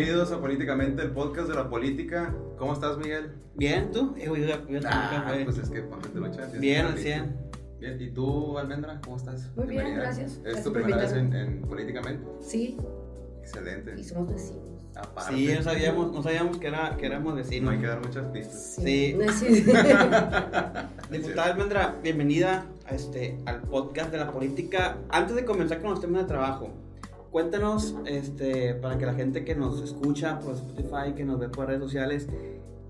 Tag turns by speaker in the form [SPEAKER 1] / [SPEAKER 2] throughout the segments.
[SPEAKER 1] bienvenidos a Políticamente, el podcast de la política. ¿Cómo estás, Miguel?
[SPEAKER 2] Bien, ¿tú? Eh, voy a- voy a
[SPEAKER 1] Ah, pues es que ponte la chat.
[SPEAKER 2] Bien, al 100.
[SPEAKER 1] Bien, ¿y tú, Almendra, cómo estás?
[SPEAKER 3] Muy bien,
[SPEAKER 1] Bienvenida.
[SPEAKER 3] gracias.
[SPEAKER 1] ¿Es
[SPEAKER 3] Gracias
[SPEAKER 1] tu primera vez en, en Políticamente?
[SPEAKER 3] Sí,
[SPEAKER 1] Excelente.
[SPEAKER 3] y somos vecinos.
[SPEAKER 1] Aparte,
[SPEAKER 2] Sí, no sabíamos, no sabíamos que, era, que éramos
[SPEAKER 1] no
[SPEAKER 2] vecinos.
[SPEAKER 1] hay que dar muchas pistas.
[SPEAKER 2] Sí.
[SPEAKER 3] No, sí.
[SPEAKER 2] Diputada Almendra, bienvenida a este, al podcast de la política. Antes de comenzar con los temas de trabajo, cuéntanos, este, para que la gente que nos escucha por Spotify, que nos ve por redes sociales,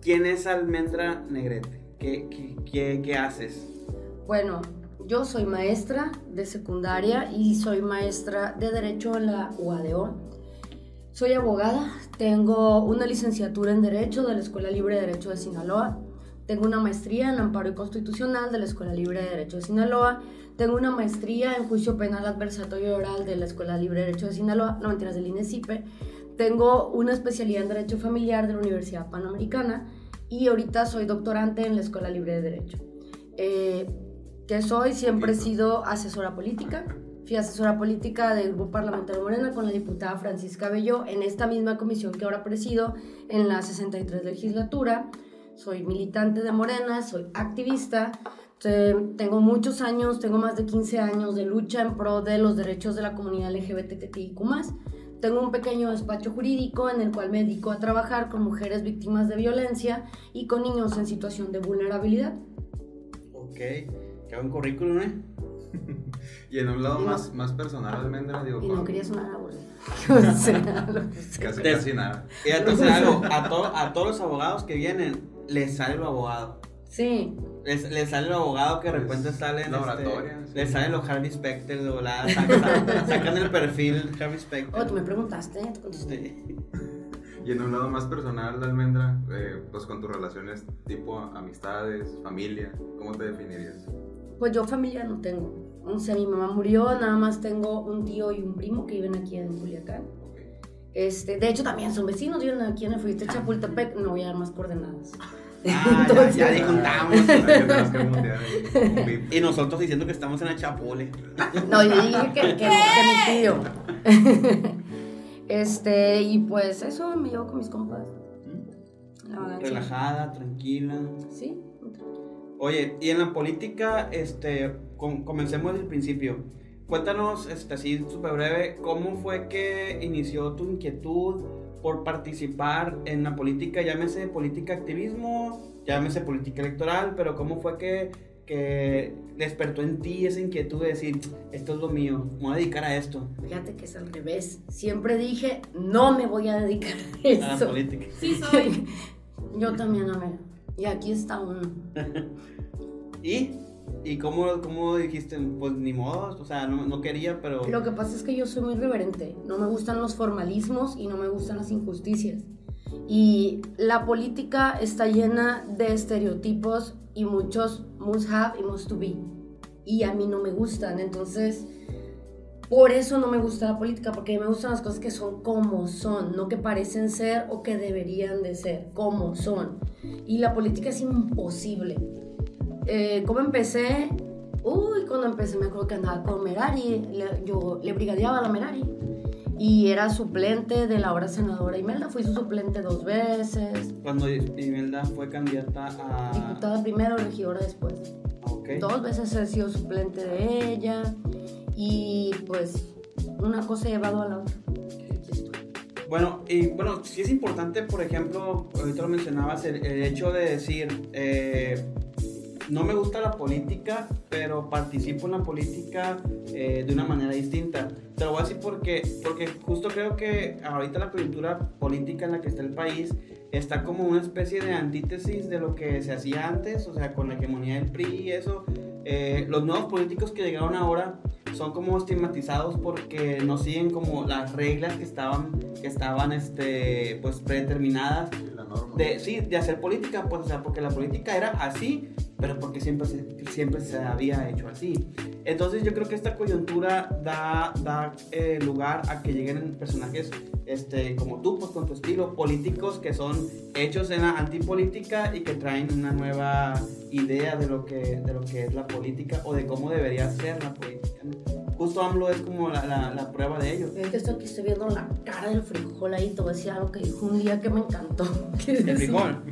[SPEAKER 2] ¿quién es Almendra Negrete? ¿Qué, qué, qué, haces?
[SPEAKER 3] Bueno, yo soy maestra de secundaria y soy maestra de Derecho en la UADO. Soy abogada, tengo una licenciatura en Derecho de la Escuela Libre de Derecho de Sinaloa. Tengo una maestría en Amparo y Constitucional de la Escuela Libre de Derecho de Sinaloa. Tengo una maestría en Juicio Penal Adversatorio Oral de la Escuela Libre de Derecho de Sinaloa, no mentiras, del INESIPE. Tengo una especialidad en Derecho Familiar de la Universidad Panamericana y ahorita soy doctorante en la Escuela Libre de Derecho. Eh, que soy, siempre he sido asesora política. Fui asesora política del Grupo Parlamentario Morena con la diputada Francisca Bello en esta misma comisión que ahora presido en la 63 legislatura. Soy militante de Morena, soy activista. Eh, Tengo muchos años, tengo más de 15 años de lucha en pro de los derechos de la comunidad LGBTIQ+. Tengo un pequeño despacho jurídico en el cual me dedico a trabajar con mujeres víctimas de violencia y con niños en situación de vulnerabilidad.
[SPEAKER 2] Ok, qué buen currículum, ¿eh?
[SPEAKER 1] Y en un lado
[SPEAKER 3] no-
[SPEAKER 1] más, más personal, Almendra, digo,
[SPEAKER 3] Y no quería sonar. O sea, sea.
[SPEAKER 1] casi, casi nada.
[SPEAKER 2] Y entonces algo, a, to- a todos los abogados que vienen, les sale lo abogado.
[SPEAKER 3] Sí,
[SPEAKER 2] Les, les sale el abogado que de repente salen.
[SPEAKER 1] Laboratorio,
[SPEAKER 2] Este,
[SPEAKER 1] sí.
[SPEAKER 2] Les salen los Harvey Specter de volada. Sacan, sacan el perfil Harvey Specter.
[SPEAKER 3] oh, tú me preguntaste, te contesté.
[SPEAKER 2] Sí.
[SPEAKER 1] Y en un lado más personal, Almendra, eh, pues con tus relaciones tipo amistades, familia, ¿cómo te definirías?
[SPEAKER 3] Pues yo familia no tengo. O sea, mi mamá murió, nada más tengo un tío y un primo que viven aquí en Culiacán. Este, de hecho, también son vecinos, viven aquí en el Fuiste Chapultepec. No voy a dar más coordenadas.
[SPEAKER 2] Ah,
[SPEAKER 3] Entonces-
[SPEAKER 2] ya, ya ni contamos.
[SPEAKER 1] Hay que tenemos que mutear ahí, un bip.
[SPEAKER 2] Y nosotros diciendo que estamos en la chapule.
[SPEAKER 3] No, yo dije que, que, que mi tío. Este, y pues eso me llevo con mis compas. La.
[SPEAKER 2] Relajada, tranquila.
[SPEAKER 3] Sí,
[SPEAKER 2] Oye, y en la política, este, com- comencemos desde el principio. Cuéntanos, este, así súper breve, ¿cómo fue que inició tu inquietud por participar en la política? Llámese política activismo, llámese política electoral, pero ¿cómo fue que, que despertó en ti esa inquietud de decir, esto es lo mío, me voy a dedicar a esto,
[SPEAKER 3] fíjate que es al revés. Siempre dije, no me voy a dedicar a
[SPEAKER 2] a la
[SPEAKER 3] eso.
[SPEAKER 2] política?
[SPEAKER 4] Sí soy.
[SPEAKER 3] Yo también, amiga. Y aquí está uno.
[SPEAKER 2] ¿Y? ¿Y cómo, cómo dijiste? Pues ni modo, o sea, no, no quería, pero...
[SPEAKER 3] Lo que pasa es que yo soy muy reverente. No me gustan los formalismos y no me gustan las injusticias. Y la política está llena de estereotipos y muchos must have y must to be. Y a mí no me gustan. Entonces, por eso no me gusta la política, porque a mí me gustan las cosas que son como son, no que parecen ser o que deberían de ser, como son. Y la política es imposible. Eh, ¿Cómo empecé? Uy, cuando empecé me acuerdo que andaba con Merari, le- yo le brigadeaba a la Merari. Y era suplente de la ahora senadora Imelda, fui su suplente dos veces,
[SPEAKER 2] Cuando Imelda fue candidata a...
[SPEAKER 3] diputada primero, regidora después.
[SPEAKER 2] Ok.
[SPEAKER 3] Dos veces he sido suplente de ella y pues una cosa ha llevado a la otra.
[SPEAKER 2] Bueno, y bueno, sí es importante, por ejemplo, ahorita lo mencionabas, el, el hecho de decir, eh, no me gusta la política, pero participo en la política eh, de una manera distinta. Te lo voy a decir porque, porque justo creo que ahorita la coyuntura política en la que está el país está como una especie de antítesis de lo que se hacía antes, o sea, con la hegemonía del PRI y eso. Eh, los nuevos políticos que llegaron ahora son como estigmatizados porque no siguen como las reglas que estaban, que estaban este, pues predeterminadas de, sí, de hacer política, pues, o sea, porque la política era así, pero porque siempre se, siempre se había hecho así. Entonces yo creo que esta coyuntura da, da eh, lugar a que lleguen personajes este, como tú, pues con tu estilo, políticos que son hechos en la antipolítica y que traen una nueva idea de lo que, de lo que es la política o de cómo debería ser la política. Justo AMLO es como la, la, la prueba de ello.
[SPEAKER 3] Es que estoy aquí estoy viendo la cara del frijol ahí, te voy a decir algo que dijo un día que me encantó.
[SPEAKER 2] El frijol.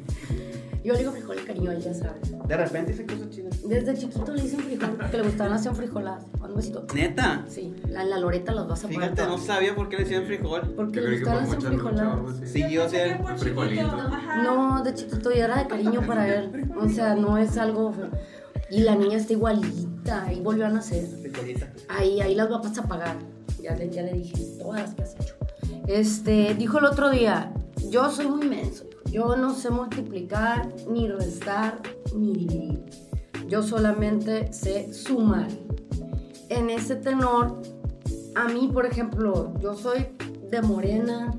[SPEAKER 3] Yo le digo frijol de cariño, él ya sabe.
[SPEAKER 2] De repente dice cosas chidas.
[SPEAKER 3] Desde chiquito le dicen frijol, que le gustaban hacer frijoladas. Un besito.
[SPEAKER 2] Neta.
[SPEAKER 3] Sí, la, la loreta las vas a poner
[SPEAKER 2] Fíjate, no sabía por qué le decían frijol.
[SPEAKER 3] Porque le gustaban hacer frijoladas.
[SPEAKER 2] Sí, yo sé.
[SPEAKER 1] Frijolito.
[SPEAKER 3] No, de chiquito ya era de cariño para él. O sea, no es algo. Y la niña está igualita, ahí volvió a nacer.
[SPEAKER 2] Frijolita.
[SPEAKER 3] Ahí, ahí las vas a pagar. Ya le, ya le dije, todas las que has hecho. Este, dijo el otro día, yo soy muy menso. Yo no sé multiplicar, ni restar, ni dividir. Yo solamente sé sumar. En ese tenor, a mí, por ejemplo, yo soy de morena,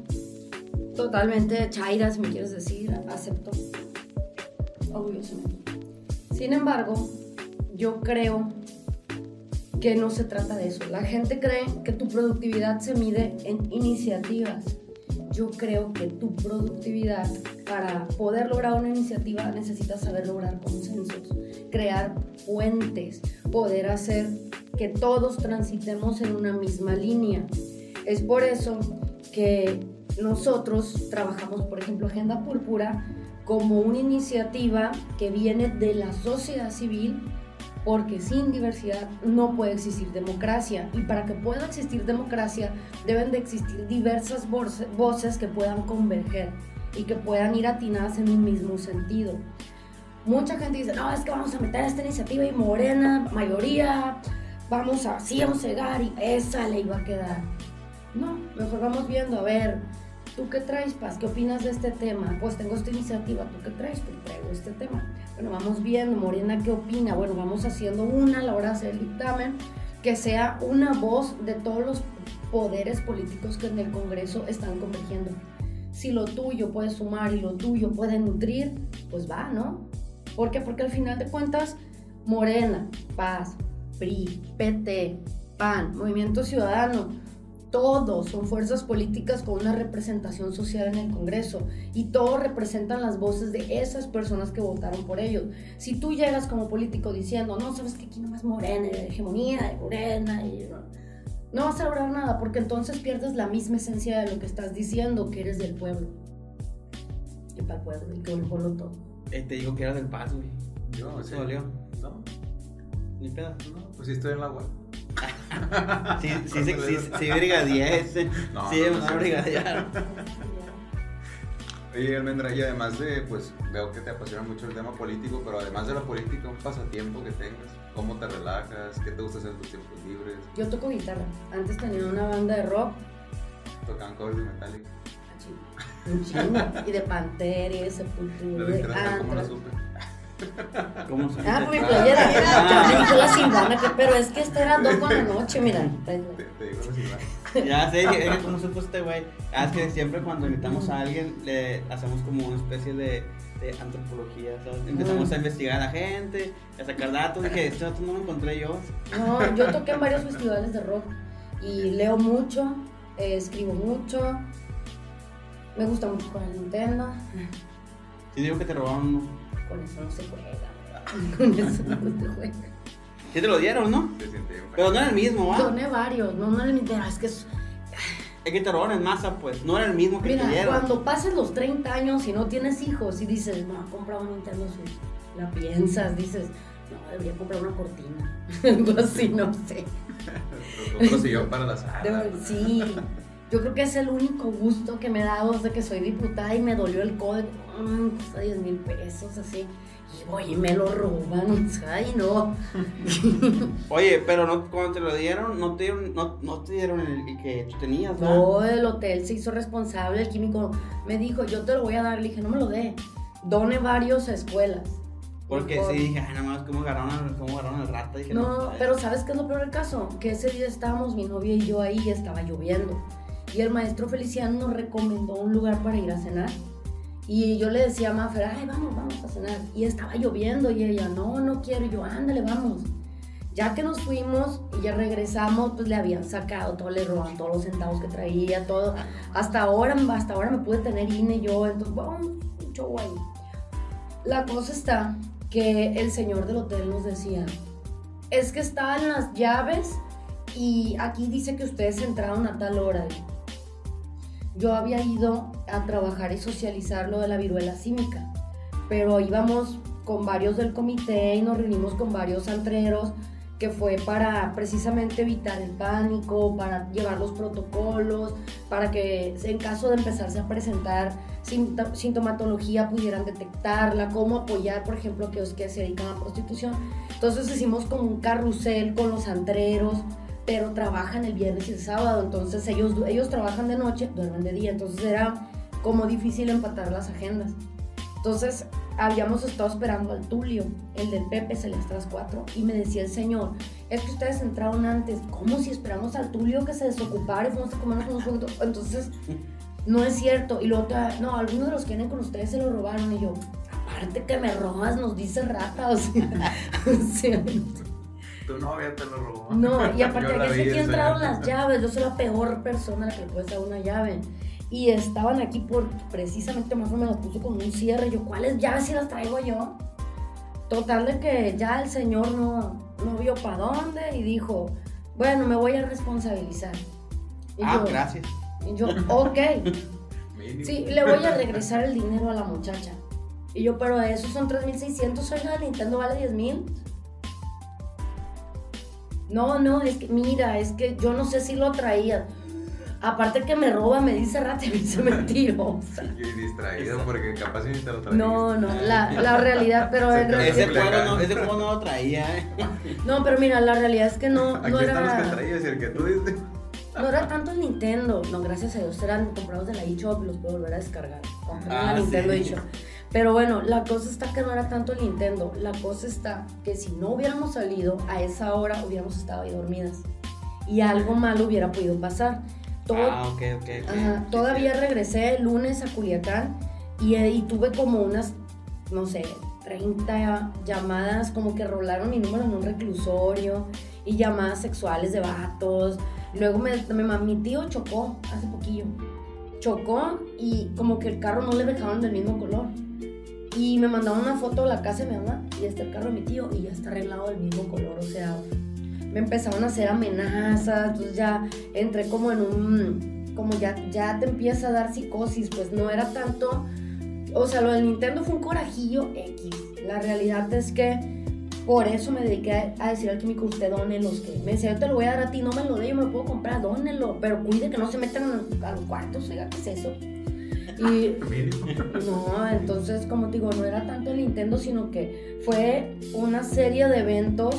[SPEAKER 3] totalmente chaira, si me quieres decir, acepto. Orgullosamente. Sin embargo, yo creo que no se trata de eso. La gente cree que tu productividad se mide en iniciativas. Yo creo que tu productividad, para poder lograr una iniciativa, necesitas saber lograr consensos, crear puentes, poder hacer que todos transitemos en una misma línea. Es por eso que nosotros trabajamos, por ejemplo, Agenda Púrpura como una iniciativa que viene de la sociedad civil porque sin diversidad no puede existir democracia y para que pueda existir democracia deben de existir diversas voce- voces que puedan converger y que puedan ir atinadas en un mismo sentido. Mucha gente dice, no, es que vamos a meter esta iniciativa y Morena, mayoría, vamos a, sí vamos a llegar y esa ley va a quedar. No, mejor vamos viendo, a ver, ¿tú qué traes, Paz? ¿Qué opinas de este tema? Pues tengo esta iniciativa, ¿tú qué traes? Pues traigo este tema. Bueno, vamos viendo, Morena, ¿qué opina? Bueno, vamos haciendo una a la hora de hacer el dictamen, que sea una voz de todos los poderes políticos que en el Congreso están convergiendo. Si lo tuyo puede sumar y lo tuyo puede nutrir, pues va, ¿no? ¿Por qué? Porque al final de cuentas, Morena, Paz, PRI, PT, PAN, Movimiento Ciudadano, todos son fuerzas políticas con una representación social en el Congreso y todos representan las voces de esas personas que votaron por ellos. Si tú llegas como político diciendo, no, sabes que aquí nomás Morena, y hegemonía de Morena, y no, no vas a lograr nada porque entonces pierdes la misma esencia de lo que estás diciendo, que eres del pueblo. Y para el pueblo, y que el pueblo todo.
[SPEAKER 2] Eh, te digo que eras del paz, güey.
[SPEAKER 1] Yo,
[SPEAKER 2] ¿No
[SPEAKER 1] sí.
[SPEAKER 2] te dolió?
[SPEAKER 1] No,
[SPEAKER 2] Ni pedo.
[SPEAKER 1] no, pues sí estoy en la agua.
[SPEAKER 2] Sí, sí, sí, sí, sí, brigadier ese.
[SPEAKER 1] No,
[SPEAKER 2] Sí,
[SPEAKER 1] no,
[SPEAKER 2] no, brigadier.
[SPEAKER 1] Oye, Almendra, y además de, pues, veo que te apasiona mucho el tema político, pero además de la política, un pasatiempo que tengas, cómo te relajas, qué te gusta hacer en tus tiempos libres,
[SPEAKER 3] Yo toco guitarra. Antes tenía una banda de rock.
[SPEAKER 1] tocan covers de Metallica.
[SPEAKER 3] Un chingo. Y de Pantera y de Sepultura. De
[SPEAKER 1] ¿cómo
[SPEAKER 3] Anthrax.
[SPEAKER 1] supe?
[SPEAKER 2] ¿Cómo se
[SPEAKER 3] Ah, por mi playera.
[SPEAKER 2] Ah.
[SPEAKER 3] Ya me dijo la silvana, que- pero es que esta era dos con la noche, mira.
[SPEAKER 1] Te, te digo la ciudad.
[SPEAKER 2] Ya sé, es que cómo supo este güey. Ah, es que siempre cuando invitamos a alguien le hacemos como una especie de, de antropología, ¿sabes? Empezamos a investigar a la gente, a sacar datos. Dije, este dato no lo encontré yo.
[SPEAKER 3] No, yo toqué en varios festivales de rock y leo mucho, eh, escribo mucho. Me gusta mucho con el Nintendo.
[SPEAKER 2] Sí, digo que te robaron uno.
[SPEAKER 3] Con eso no se juega. Con eso no se juega.
[SPEAKER 2] Sí te lo dieron, ¿no?
[SPEAKER 1] Te siente bien
[SPEAKER 2] Pero no era el mismo, ¿va?
[SPEAKER 3] Doné varios, no, no era el Nintendo. Es que es-
[SPEAKER 2] Es que te robaron en masa, pues. No era el mismo que te
[SPEAKER 3] Mira,
[SPEAKER 2] dieron.
[SPEAKER 3] cuando pases los 30 años y no tienes hijos y dices, no, compra un Nintendo Switch, la piensas, dices, no, debería comprar una cortina. Algo así, no sé.
[SPEAKER 1] Otro sillón para la sala.
[SPEAKER 3] Sí, yo creo que es el único gusto que me he dado desde que soy diputada y me dolió el código. Mm, cuesta 10 mil pesos, así. Y voy y me lo roban. Ay, no.
[SPEAKER 2] Oye, pero no, cuando te lo dieron, no te dieron, no, no te dieron el, el que tú tenías.
[SPEAKER 3] No, el hotel se hizo responsable, el químico me dijo, yo te lo voy a dar. Le dije, no me lo dé. Done varios a escuelas.
[SPEAKER 2] Porque
[SPEAKER 3] Mejor.
[SPEAKER 2] sí dije, ay, nada más, ¿cómo agarraron, cómo agarraron al rata? Dije, no,
[SPEAKER 3] No, pero ¿sabes qué es lo peor del caso? Que ese día estábamos mi novia y yo ahí y estaba lloviendo. Y el maestro Feliciano nos recomendó un lugar para ir a cenar. Y yo le decía a Mafer, ay, vamos, vamos a cenar. Y estaba lloviendo y ella, no, no quiero. Y yo, ándale, vamos. Ya que nos fuimos y ya regresamos, pues le habían sacado todo, le roban todos los centavos que traía, todo. Hasta ahora, hasta ahora me pude tener INE yo, entonces, un show ahí. La cosa está que el señor del hotel nos decía, es que estaban las llaves y aquí dice que ustedes entraron a tal hora. Yo había ido a trabajar y socializar lo de la viruela símica, pero íbamos con varios del comité y nos reunimos con varios antreros que fue para precisamente evitar el pánico, para llevar los protocolos, para que en caso de empezarse a presentar sintomatología pudieran detectarla, cómo apoyar, por ejemplo, aquellos que se dedican a prostitución. Entonces hicimos como un carrusel con los antreros, pero trabajan el viernes y el sábado, entonces ellos, ellos trabajan de noche, duermen de día, entonces era como difícil empatar las agendas. Entonces habíamos estado esperando al Tulio, el del Pepe Celestras 4, y me decía el señor, es que ustedes entraron antes, ¿cómo si esperamos al Tulio que se desocupara y fuimos a comernos unos juntos? Entonces, no es cierto. Y luego, no, algunos de los que vienen con ustedes se lo robaron, y yo, aparte que me robas, nos dice rata, o sea,
[SPEAKER 1] Tu novia te lo robó.
[SPEAKER 3] No, y aparte de que aquí entraron las llaves, yo soy la peor persona a la que le puedes dar una llave y estaban aquí por precisamente más o menos puso con un cierre. Yo, ¿cuáles llaves si las traigo yo? Total de que ya el señor no, no vio para dónde y dijo, bueno, me voy a responsabilizar.
[SPEAKER 2] ah, gracias.
[SPEAKER 3] Y yo, ok. sí, le voy a regresar el dinero a la muchacha. Y yo, pero esos son 3.600, oiga, Nintendo vale 10.000. No, no, es que, mira, es que yo no sé si lo traía. Aparte que me roba, me dice rata y me dice mentirosa.
[SPEAKER 1] Y distraído porque capaz ni te lo traía.
[SPEAKER 3] No, no, la, la realidad, pero en
[SPEAKER 2] realidad... Ese juego, no, ese juego no lo traía, ¿eh?
[SPEAKER 3] No, pero mira, la realidad es que no,
[SPEAKER 1] Aquí
[SPEAKER 3] no
[SPEAKER 1] están
[SPEAKER 3] era...
[SPEAKER 1] los que traías y el que tú dices.
[SPEAKER 3] No era tanto el Nintendo, no, gracias a Dios, eran comprados de la eShop y los puedo volver a descargar. Compré
[SPEAKER 2] Ah,
[SPEAKER 3] la Nintendo
[SPEAKER 2] sí.
[SPEAKER 3] eShop. Pero bueno, la cosa está que no era tanto el Nintendo, la cosa está que si no hubiéramos salido a esa hora, hubiéramos estado ahí dormidas. Y algo malo hubiera podido pasar. Todo,
[SPEAKER 2] Ah, ok, ok. ok.
[SPEAKER 3] Ajá, todavía regresé el lunes a Culiacán y, y tuve como unas, no sé, 30 llamadas, como que rolaron mi número en un reclusorio y llamadas sexuales de vatos. Luego me, me- mi tío chocó hace poquillo. Chocó y como que el carro no le dejaron del mismo color. Y me mandaron una foto de la casa de mi mamá y está el carro de mi tío y ya está arreglado del mismo color. O sea, me empezaron a hacer amenazas, entonces ya entré como en un, como ya, ya te empieza a dar psicosis, pues no era tanto, o sea, lo del Nintendo fue un corajillo X. La realidad es que por eso me dediqué a, a decir al químico, usted done los que, me decía, yo te lo voy a dar a ti, no me lo dé, yo me lo puedo comprar, dónelo, pero cuide que no se metan a los cuartos, oiga, ¿qué es eso? Y no, entonces, como te digo, no era tanto el Nintendo, sino que fue una serie de eventos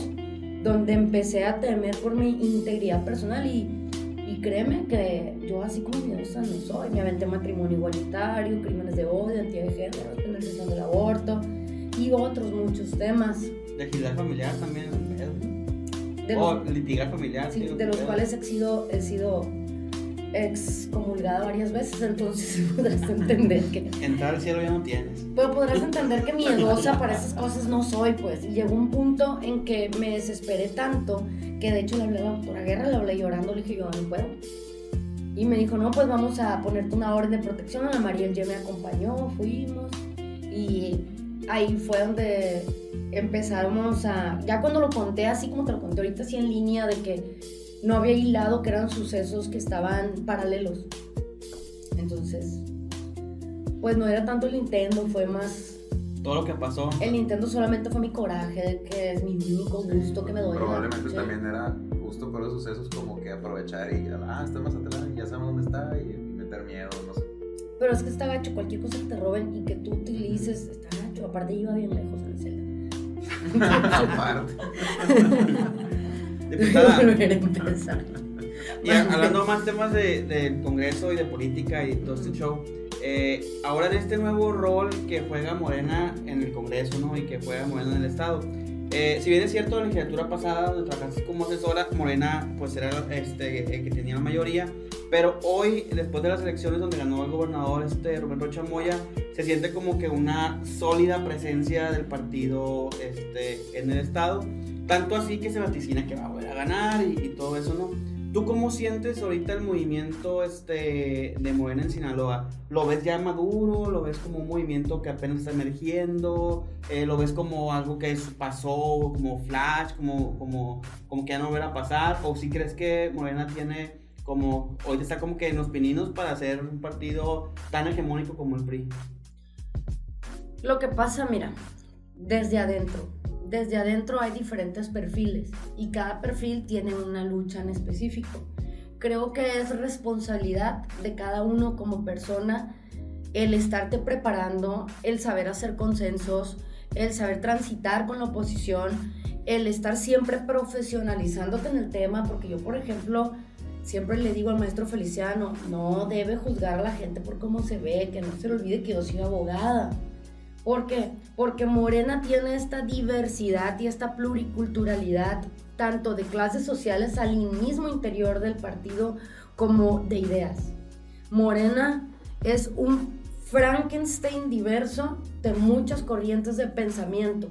[SPEAKER 3] donde empecé a temer por mi integridad personal y, y créeme que yo así como miedosa no soy. Me aventé matrimonio igualitario, crímenes de odio, de género, penalización del aborto y otros muchos temas.
[SPEAKER 2] Legislar familiar también es un pedo.
[SPEAKER 3] De
[SPEAKER 2] o litigar familiar.
[SPEAKER 3] sí, de los cuales he sido, he sido excomulgada varias veces, entonces podrás entender que
[SPEAKER 2] Entrar al cielo ya no tienes.
[SPEAKER 3] Pero podrás entender que miedosa para esas cosas no soy, pues. Y llegó un punto en que me desesperé tanto que de hecho le hablé a la doctora Guerra, le hablé llorando, le dije yo no puedo. Y me dijo, no, pues vamos a ponerte una orden de protección. Ana María el me acompañó, fuimos. Y ahí fue donde empezamos a... Ya cuando lo conté así como te lo conté ahorita, así en línea, de que no había hilado, que eran sucesos que estaban paralelos. Entonces, pues no era tanto el Nintendo, fue más...
[SPEAKER 2] Todo lo que pasó.
[SPEAKER 3] El Nintendo solamente fue mi coraje, que es mi único gusto que me doy. la
[SPEAKER 1] Probablemente también era justo por esos sucesos como que aprovechar y ah, está más atrás y ya sabemos dónde está y, y meter miedo, no sé.
[SPEAKER 3] Pero es que está gacho, cualquier cosa que te roben y que tú utilices, está gacho. Aparte iba bien lejos en el Zelda.
[SPEAKER 1] Aparte.
[SPEAKER 2] Diputada,
[SPEAKER 3] Volver a empezar.
[SPEAKER 2] y hablando más temas de- del Congreso y de política y todo este show, eh, ahora en este nuevo rol que juega Morena en el Congreso, ¿no? Y que juega Morena en el Estado. Eh, si bien es cierto, la legislatura pasada, donde trabajaste como asesora, Morena pues era este, el que tenía la mayoría, pero hoy, después de las elecciones donde ganó el gobernador este, Rubén Rocha Moya, se siente como que una sólida presencia del partido este, en el Estado, tanto así que se vaticina que va a volver a ganar y, y todo eso, ¿no? ¿Tú cómo sientes ahorita el movimiento este, de Morena en Sinaloa? ¿Lo ves ya maduro? ¿Lo ves como un movimiento que apenas está emergiendo? Eh, ¿Lo ves como algo que pasó, como flash, como, como, como que ya no volverá a pasar? ¿O si crees que Morena tiene como, hoy está como que en los pininos para ser un partido tan hegemónico como el PRI?
[SPEAKER 3] Lo que pasa, mira, desde adentro desde adentro hay diferentes perfiles y cada perfil tiene una lucha en específico. Creo que es responsabilidad de cada uno como persona el estarte preparando, el saber hacer consensos, el saber transitar con la oposición, el estar siempre profesionalizándote en el tema, porque yo, por ejemplo, siempre le digo al maestro Feliciano, no debe juzgar a la gente por cómo se ve, que no se le olvide que yo soy abogada ¿Por qué? Porque Morena tiene esta diversidad y esta pluriculturalidad, tanto de clases sociales al mismo interior del partido como de ideas. Morena es un Frankenstein diverso de muchas corrientes de pensamiento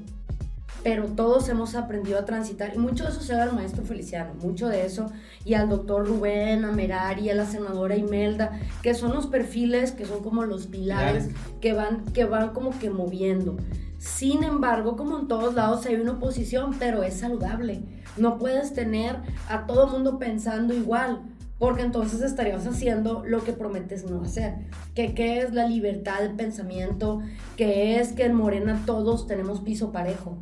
[SPEAKER 3] pero todos hemos aprendido a transitar y mucho de eso se da al maestro Feliciano, mucho de eso y al doctor Rubén, a Merari, a la senadora Imelda, que son los perfiles que son como los pilares, que van que van como que moviendo. Sin embargo, como en todos lados hay una oposición, pero es saludable. No puedes tener a todo mundo pensando igual, porque entonces estarías haciendo lo que prometes no hacer. Que qué es la libertad de pensamiento, que es que en Morena todos tenemos piso parejo.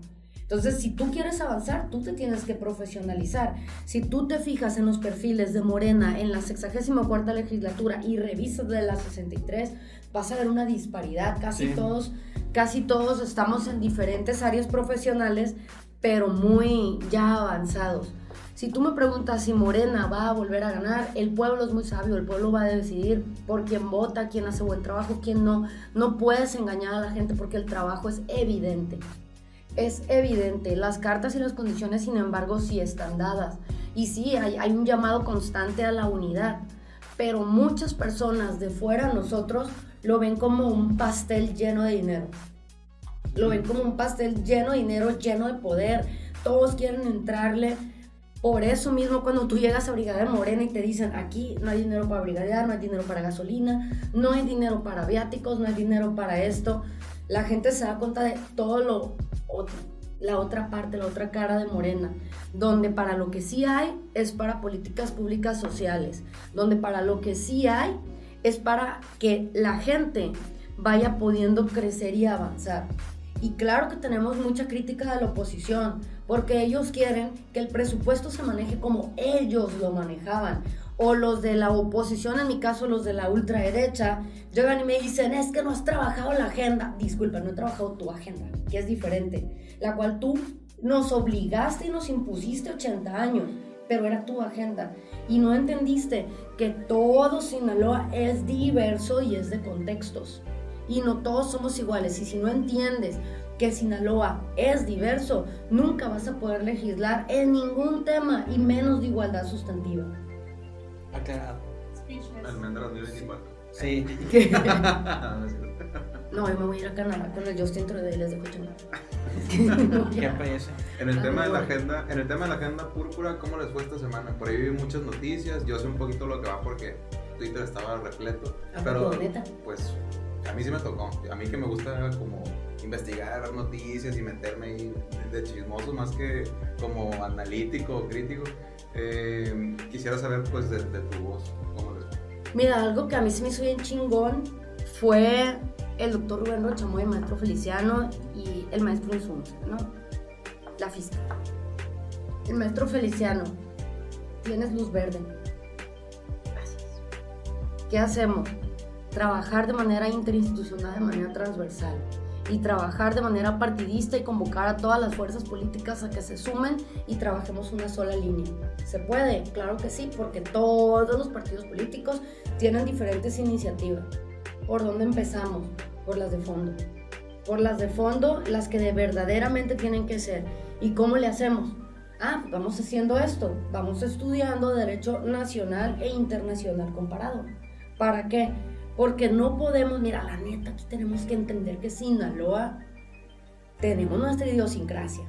[SPEAKER 3] Entonces, si tú quieres avanzar, tú te tienes que profesionalizar. Si tú te fijas en los perfiles de Morena en la 64 legislatura y revisas de la 63, vas a ver una disparidad. Casi todos, casi todos estamos en diferentes áreas profesionales, pero muy ya avanzados. Si tú me preguntas si Morena va a volver a ganar, el pueblo es muy sabio, el pueblo va a decidir por quién vota, quién hace buen trabajo, quién no. No puedes engañar a la gente porque el trabajo es evidente es evidente, las cartas y las condiciones, sin embargo, sí están dadas. Y sí, hay, un llamado constante a la unidad, pero muchas personas de fuera nosotros lo ven como un pastel lleno de dinero. Lo ven como un pastel lleno de dinero, lleno de poder. Todos quieren entrarle. Por eso mismo cuando tú llegas a Brigada Morena y te dicen, aquí no hay dinero para brigadear, no hay dinero para gasolina, no hay dinero para viáticos, no hay dinero para esto, la gente se da cuenta de todo lo la otra parte, la otra cara de Morena, donde para lo que sí hay es para políticas públicas sociales, donde para lo que sí hay es para que la gente vaya pudiendo crecer y avanzar. Y claro que tenemos mucha crítica de la oposición, porque ellos quieren que el presupuesto se maneje como ellos lo manejaban o los de la oposición, en mi caso los de la ultraderecha, llegan y me dicen, es que no has trabajado la agenda. Disculpa, no he trabajado tu agenda, que es diferente, la cual tú nos obligaste y nos impusiste 80 años, pero era tu agenda. Y no entendiste que todo Sinaloa es diverso y es de contextos. Y no todos somos iguales. Y si no entiendes que Sinaloa es diverso, nunca vas a poder legislar en ningún tema y menos de igualdad sustantiva
[SPEAKER 2] aclarado.
[SPEAKER 1] Almendra 2024.
[SPEAKER 2] Sí.
[SPEAKER 3] no, yo me voy a ir a Canadá con el Justin Trudeau les de
[SPEAKER 2] ¿Qué parece?
[SPEAKER 1] En el tema de la agenda, en el tema de la agenda púrpura, ¿cómo les fue esta semana? Por ahí vi muchas noticias, yo sé un poquito lo que va porque Twitter estaba repleto, pero pues a mí sí me tocó. A mí que me gusta como investigar noticias y meterme ahí de chismoso más que como analítico o crítico. Eh, quisiera saber pues de, tu voz, ¿cómo les
[SPEAKER 3] Mira, algo que a mí se me hizo bien chingón fue el doctor Rubén Rochamoy, el maestro Feliciano y el maestro Insumos, ¿no? La física. El maestro Feliciano, tienes luz verde. ¿Qué hacemos? Trabajar de manera interinstitucional, de manera transversal y trabajar de manera partidista y convocar a todas las fuerzas políticas a que se sumen y trabajemos una sola línea. ¿Se puede? Claro que sí, porque todos los partidos políticos tienen diferentes iniciativas. ¿Por dónde empezamos? Por las de fondo. Por las de fondo, las que de verdaderamente tienen que ser. ¿Y cómo le hacemos? Ah, vamos haciendo esto, vamos estudiando derecho nacional e internacional comparado. ¿Para qué? Porque no podemos, mira, la neta, aquí tenemos que entender que Sinaloa tenemos nuestra idiosincrasia.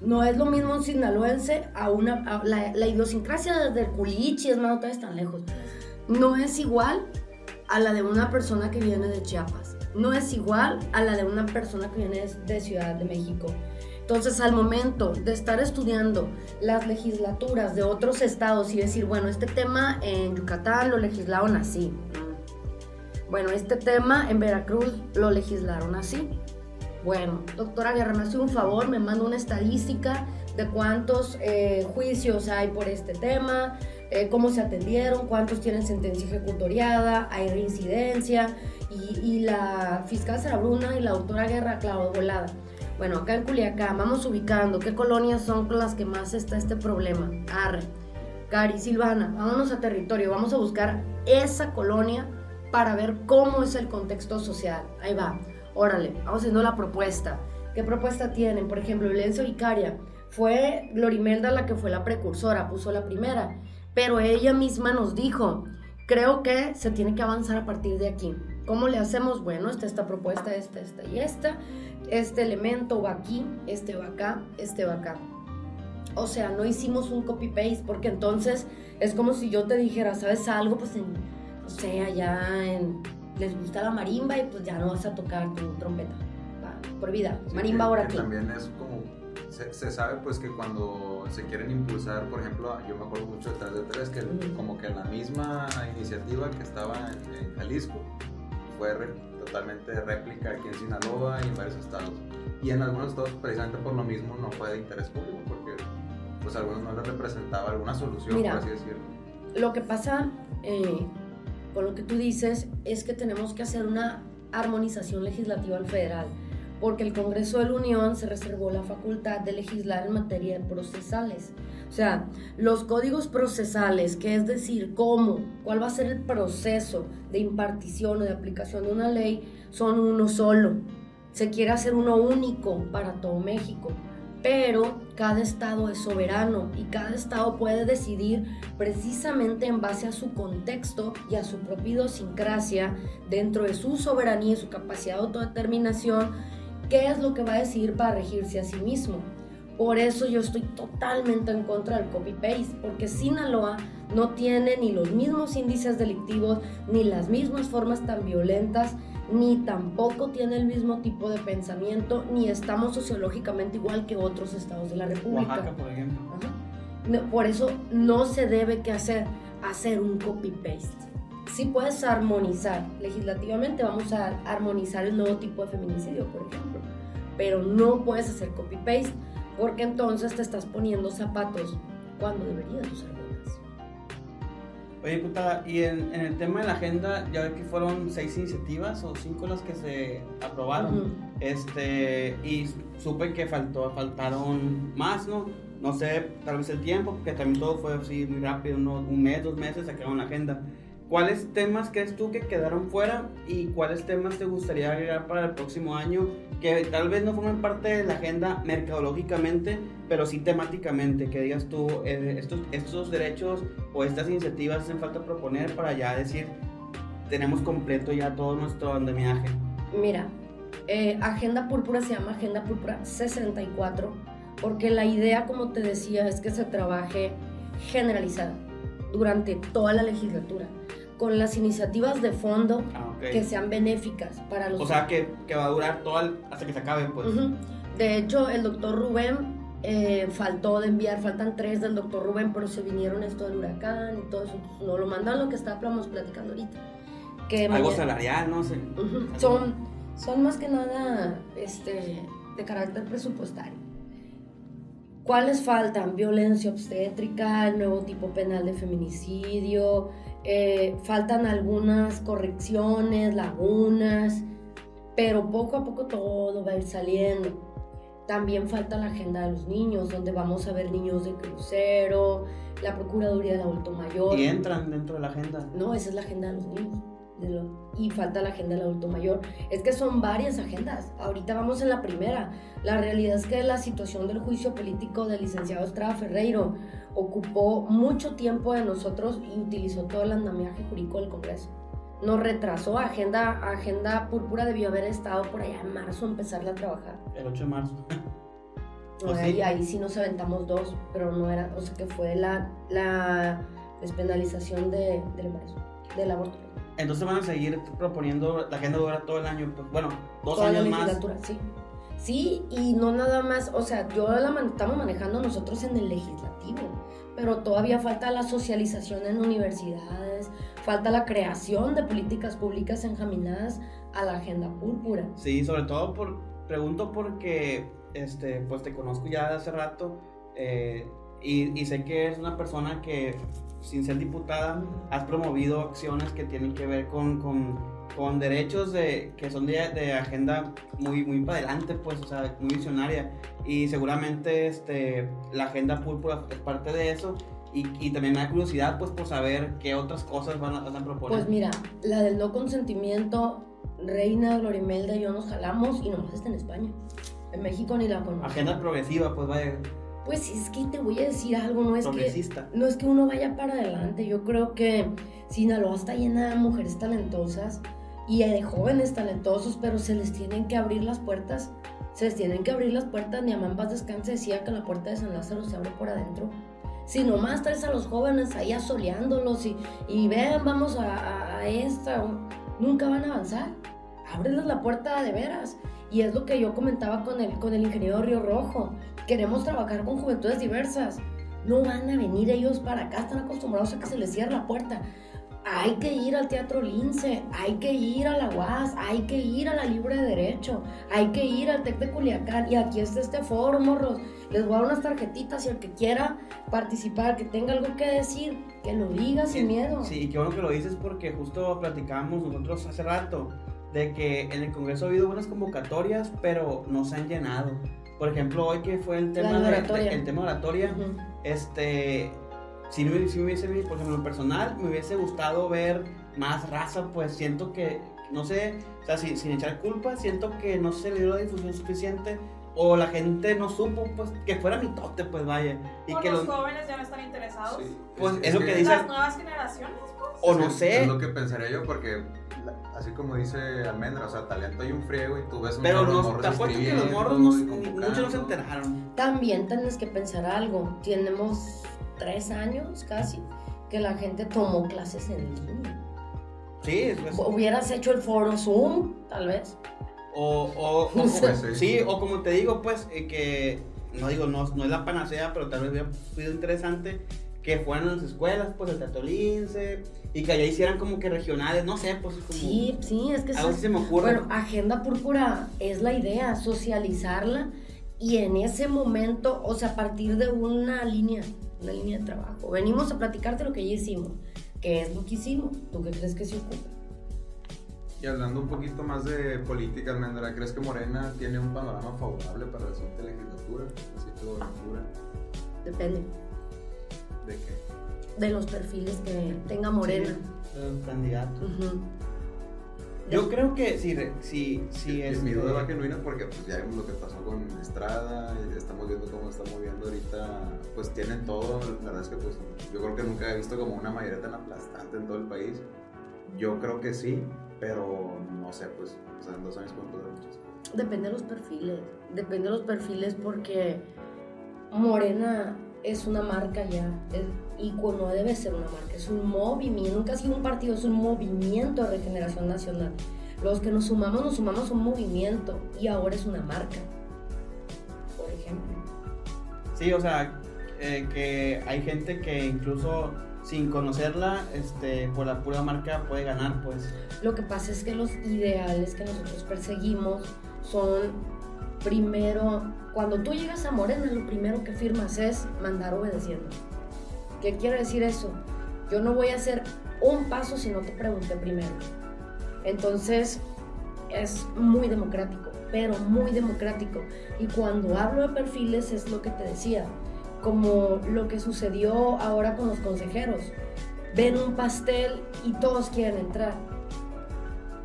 [SPEAKER 3] No es lo mismo un sinaloense a una. la, idiosincrasia del culichi, es más, no tan lejos. No es igual a la de una persona que viene de Chiapas. No es igual a la de una persona que viene de Ciudad de México. Entonces, al momento de estar estudiando las legislaturas de otros estados y decir, bueno, este tema en Yucatán lo legislaron así. Bueno, este tema en Veracruz lo legislaron así. Bueno, doctora Guerra, me hace un favor, me manda una estadística de cuántos eh, juicios hay por este tema, eh, cómo se atendieron, cuántos tienen sentencia ejecutoriada, hay reincidencia, y, la fiscal Sara Bruna y la doctora Guerra, claro, volada. Bueno, acá en Culiacán, vamos ubicando qué colonias son con las que más está este problema. Arre. Cari, Silvana, vámonos a territorio, vamos a buscar esa colonia para ver cómo es el contexto social. Ahí va órale, vamos haciendo la propuesta. ¿Qué propuesta tienen? Por ejemplo, violencia vicaria. Fue Glorimelda la que fue la precursora, puso la primera, pero ella misma nos dijo, creo que se tiene que avanzar a partir de aquí. ¿Cómo le hacemos? Bueno, está esta propuesta, esta, esta y esta. Este elemento va aquí, este va acá, este va acá. O sea, no hicimos un copy-paste porque entonces es como si yo te dijera, ¿sabes algo? Pues en, o sea, allá en les gusta la marimba y pues ya no vas a tocar tu trompeta. por vida. marimba ahora aquí.
[SPEAKER 1] También es como, se, sabe pues que cuando se quieren impulsar, por ejemplo, yo me acuerdo mucho de 3 de 3, que como que la misma iniciativa que estaba en, Jalisco fue totalmente réplica aquí en Sinaloa y en varios estados. Y en algunos estados precisamente por lo mismo no fue de interés público, porque pues a algunos no les representaba alguna solución, por así decirlo.
[SPEAKER 3] Lo que pasa... Eh, con lo que tú dices es que tenemos que hacer una armonización legislativa al federal, porque el Congreso de la Unión se reservó la facultad de legislar en materia de procesales. O sea, los códigos procesales, que es decir, cómo, cuál va a ser el proceso de impartición o de aplicación de una ley, son uno solo. Se quiere hacer uno único para todo México pero cada estado es soberano y cada estado puede decidir precisamente en base a su contexto y a su propia idiosincrasia, dentro de su soberanía y su capacidad de autodeterminación, qué es lo que va a decidir para regirse a sí mismo. Por eso yo estoy totalmente en contra del copy-paste, porque Sinaloa no tiene ni los mismos índices delictivos, ni las mismas formas tan violentas ni tampoco tiene el mismo tipo de pensamiento, ni estamos sociológicamente igual que otros estados de la República.
[SPEAKER 2] Oaxaca, por ejemplo.
[SPEAKER 3] por eso no se debe que hacer, hacer un copy-paste. Si puedes armonizar, legislativamente vamos a armonizar el nuevo tipo de feminicidio, por ejemplo, pero no puedes hacer copy-paste porque entonces te estás poniendo zapatos cuando deberías usar
[SPEAKER 2] Oye, puta, y en, el tema de la agenda, ya ve que fueron seis iniciativas o cinco las que se aprobaron. Este, y supe que faltó, faltaron más, ¿no? No sé, tal vez el tiempo, porque también todo fue así muy rápido, un mes, dos meses, sacaron la agenda. ¿Cuáles temas crees tú que quedaron fuera y cuáles temas te gustaría agregar para el próximo año que tal vez no formen parte de la agenda mercadológicamente, pero sí temáticamente? Que digas tú, eh, estos, estos derechos o estas iniciativas hacen falta proponer para ya decir, tenemos completo ya todo nuestro andamiaje.
[SPEAKER 3] Mira, eh, Agenda Púrpura se llama Agenda Púrpura 64 porque la idea, como te decía, es que se trabaje generalizada durante toda la legislatura con las iniciativas de fondo ah, que sean benéficas para los...
[SPEAKER 2] O sea, que, que va a durar todo hasta que se acabe, pues.
[SPEAKER 3] De hecho, el doctor Rubén eh, faltó de enviar, faltan tres del doctor Rubén, pero se vinieron esto del huracán y todo eso, no lo mandan lo que estábamos platicando ahorita.
[SPEAKER 2] Que Algo salarial, no sé.
[SPEAKER 3] Son, son más que nada este, de carácter presupuestario. ¿Cuáles faltan? Violencia obstétrica, el nuevo tipo penal de feminicidio, eh, faltan algunas correcciones, lagunas, pero poco a poco todo va a ir saliendo. También falta la agenda de los niños, donde vamos a ver niños de crucero, la Procuraduría del Adulto Mayor.
[SPEAKER 2] ¿Y entran dentro de la agenda?
[SPEAKER 3] No, esa es la agenda de los niños y falta la agenda del adulto mayor. Es que son varias agendas. Ahorita vamos en la primera. La realidad es que la situación del juicio político del licenciado Estrada Ferreiro ocupó mucho tiempo de nosotros y utilizó todo el andamiaje jurídico del Congreso. Nos retrasó, agenda, agenda púrpura debió haber estado por allá en marzo, empezarla a trabajar.
[SPEAKER 2] El 8 de marzo.
[SPEAKER 3] Pues ahí, ahí, sí nos aventamos dos, pero no era, o sea que fue la, la despenalización de, del embarazo, del aborto.
[SPEAKER 2] Entonces van a seguir proponiendo, la agenda dura todo el año, pues bueno, dos
[SPEAKER 3] Toda
[SPEAKER 2] años
[SPEAKER 3] la legislatura,
[SPEAKER 2] más.
[SPEAKER 3] Sí. Sí, y no nada más, o sea, yo la man, estamos manejando nosotros en el legislativo, pero todavía falta la socialización en universidades, falta la creación de políticas públicas encaminadas a la agenda púrpura.
[SPEAKER 2] Sí, sobre todo por, pregunto porque, este, pues te conozco ya de hace rato eh, y, y sé que eres una persona que sin ser diputada, has promovido acciones que tienen que ver con, con, con derechos de, que son de, de, agenda muy, muy para adelante, pues, o sea, muy visionaria. Y seguramente este, la agenda púrpura es parte de eso. Y, y, también me da curiosidad, pues, por saber qué otras cosas van a, van a proponer.
[SPEAKER 3] Pues mira, la del no consentimiento, Reina, Glorimelda y yo nos jalamos y nomás está en España. En México ni la conocemos.
[SPEAKER 2] Agenda progresiva, pues, vaya.
[SPEAKER 3] Pues es que te voy a decir algo, no es que no es que uno vaya para adelante, yo creo que Sinaloa está llena de mujeres talentosas y de jóvenes talentosos, pero se les tienen que abrir las puertas, se les tienen que abrir las puertas, mi mamá en paz descanse decía que la puerta de San Lázaro se abre por adentro. Si nomás traes a los jóvenes ahí asoleándolos y, y ven, vamos a, a, a esta, nunca van a avanzar. Ábreles la puerta de veras. Y es lo que yo comentaba con el, con el ingeniero Río Rojo. Queremos trabajar con juventudes diversas. No van a venir ellos para acá, están acostumbrados a que se les cierre la puerta. Hay que ir al Teatro Lince, hay que ir a la UAS, hay que ir a la Libre de Derecho, hay que ir al TEC de Culiacán. Y aquí está este foro, morros. Les voy a dar unas tarjetitas y el que quiera participar, que tenga algo que decir, que lo diga sin
[SPEAKER 2] sí,
[SPEAKER 3] miedo.
[SPEAKER 2] Sí, y qué bueno que lo dices porque justo platicábamos nosotros hace rato de que en el Congreso ha habido buenas convocatorias, pero no se han llenado. Por ejemplo, hoy que fue el tema de, de, el tema oratoria, uh -huh. este, si me, si me hubiese, por ejemplo, en personal, me hubiese gustado ver más raza, pues siento que, no sé, o sea, sin, sin echar culpa, siento que no se le dio la difusión suficiente o la gente no supo, pues, que fuera mi tote, pues vaya.
[SPEAKER 4] Y o que los, los jóvenes ya no están interesados. Sí.
[SPEAKER 2] Pues es, es, lo que, que dicen.
[SPEAKER 4] Las nuevas generaciones,
[SPEAKER 2] O no sé.
[SPEAKER 1] Es lo que pensaría yo, porque así como dice Almendra, o sea, talento hay un friego y tú ves un
[SPEAKER 2] Pero no, te apuesto que los morros no, muchos no se enteraron.
[SPEAKER 3] También tienes que pensar algo. Tenemos tres años casi que la gente tomó clases en línea.
[SPEAKER 2] Sí, es, es...
[SPEAKER 3] Hubieras hecho el foro Zoom, tal vez.
[SPEAKER 2] O, o, sí, sí, o como te digo, pues, eh, que no digo, no, no es la panacea, pero tal vez hubiera sido interesante que fueran a las escuelas, pues, el Teatro Lince, y que allá hicieran como que regionales, no sé, pues, como...
[SPEAKER 3] Sí, sí, es que...
[SPEAKER 2] Algo sí se me ocurre.
[SPEAKER 3] Bueno, Agenda Púrpura es la idea, socializarla, y en ese momento, o sea, a partir de una línea, una línea de trabajo. Venimos a platicarte lo que ya hicimos, que es lo que hicimos, ¿tú qué crees que se ocupa?
[SPEAKER 1] Y hablando un poquito más de política, Almendra, ¿crees que Morena tiene un panorama favorable para la siguiente legislatura? Así que.
[SPEAKER 3] Depende.
[SPEAKER 1] ¿De qué?
[SPEAKER 3] De los perfiles que tenga Morena.
[SPEAKER 2] Sí, de los candidatos.
[SPEAKER 3] Uh -huh.
[SPEAKER 2] Yo creo que sí, sí, sí
[SPEAKER 1] es.
[SPEAKER 2] es.
[SPEAKER 1] Mi duda va genuina porque pues, ya vimos lo que pasó con Estrada, y estamos viendo cómo está moviendo ahorita. Pues tienen todo, la verdad es que pues yo creo que nunca he visto como una mayoría tan aplastante en todo el país. Yo creo que sí, pero no sé, pues, o sea, en dos años pueden pasar muchas cosas.
[SPEAKER 3] Depende de los perfiles, depende de los perfiles porque Morena es una marca ya, es, y no debe ser una marca, es un movimiento, nunca ha sido un partido, es un movimiento de regeneración nacional. Los que nos sumamos, nos sumamos a un movimiento y ahora es una marca, por ejemplo.
[SPEAKER 2] Sí, o sea, eh, que hay gente que incluso sin conocerla, este, por la pura marca puede ganar, pues.
[SPEAKER 3] Lo que pasa es que los ideales que nosotros perseguimos son, primero, cuando tú llegas a Morena, lo primero que firmas es mandar obedeciendo. ¿Qué quiere decir eso? Yo no voy a hacer un paso si no te pregunté primero. Entonces, es muy democrático, pero muy democrático. Y cuando hablo de perfiles es lo que te decía, como lo que sucedió ahora con los consejeros. Ven un pastel y todos quieren entrar.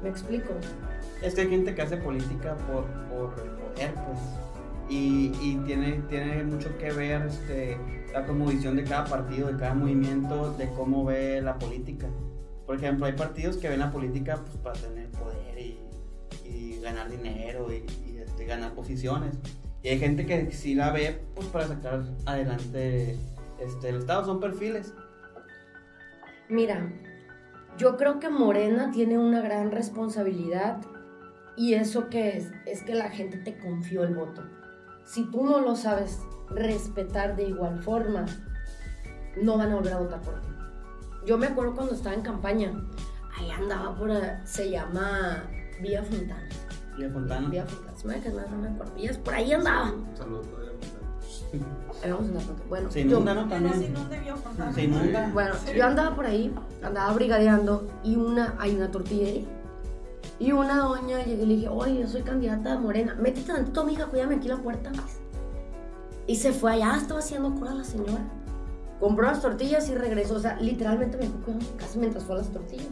[SPEAKER 3] ¿Me explico?
[SPEAKER 2] Es que hay gente que hace política por, por poder, pues. Y, tiene, tiene mucho que ver este, la cosmovisión de cada partido, de cada movimiento, de cómo ve la política. Por ejemplo, hay partidos que ven la política pues, para tener poder y, y ganar dinero y, y este, ganar posiciones. Y hay gente que sí la ve pues para sacar adelante este, el Estado, son perfiles.
[SPEAKER 3] Mira, yo creo que Morena tiene una gran responsabilidad y eso que es, es que la gente te confió el voto. Si tú no lo sabes respetar de igual forma, no van a volver a votar por ti. Yo me acuerdo cuando estaba en campaña, ahí andaba por, se llama Vía Fontana.
[SPEAKER 2] Vía Fontana.
[SPEAKER 3] Vía Fontana, se me no me acuerdo. por ahí andaba. Saludos Ahí vamos a andar Bueno,
[SPEAKER 2] se inunda,
[SPEAKER 4] ¿no?
[SPEAKER 2] También.
[SPEAKER 4] Se inunda Vía Fontana.
[SPEAKER 2] Se inunda.
[SPEAKER 3] Bueno, yo andaba por ahí, andaba brigadeando y una, hay una tortillería. Y una doña llegué y le dije, oye, yo soy candidata Morena, métete tantito, mija, cuídame aquí la puerta. Y se fue allá, estaba haciendo cura la señora. Compró las tortillas y regresó, o sea, literalmente me su casa mientras fue a las tortillas.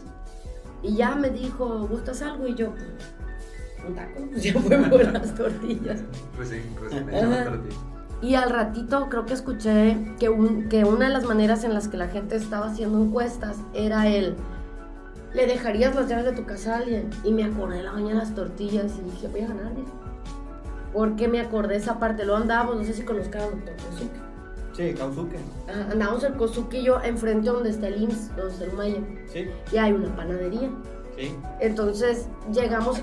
[SPEAKER 3] Y ya me dijo, ¿gustas algo? Y yo, un taco, pues ya fue por las tortillas.
[SPEAKER 1] Pues sí, pues sí,
[SPEAKER 3] Y al ratito creo que escuché que, un, que una de las maneras en las que la gente estaba haciendo encuestas era el, ¿le dejarías las llaves de tu casa a alguien? Y me acordé de la baña de las tortillas y dije, voy a ganar, Porque me acordé esa parte, lo andábamos, no sé si conozcan al doctor Kosuke.
[SPEAKER 2] Sí, Kausuke.
[SPEAKER 3] andábamos el Kosuke y yo enfrente donde está el IMSS, donde está el Maya.
[SPEAKER 2] Sí.
[SPEAKER 3] Y hay una panadería.
[SPEAKER 2] Sí.
[SPEAKER 3] Entonces llegamos...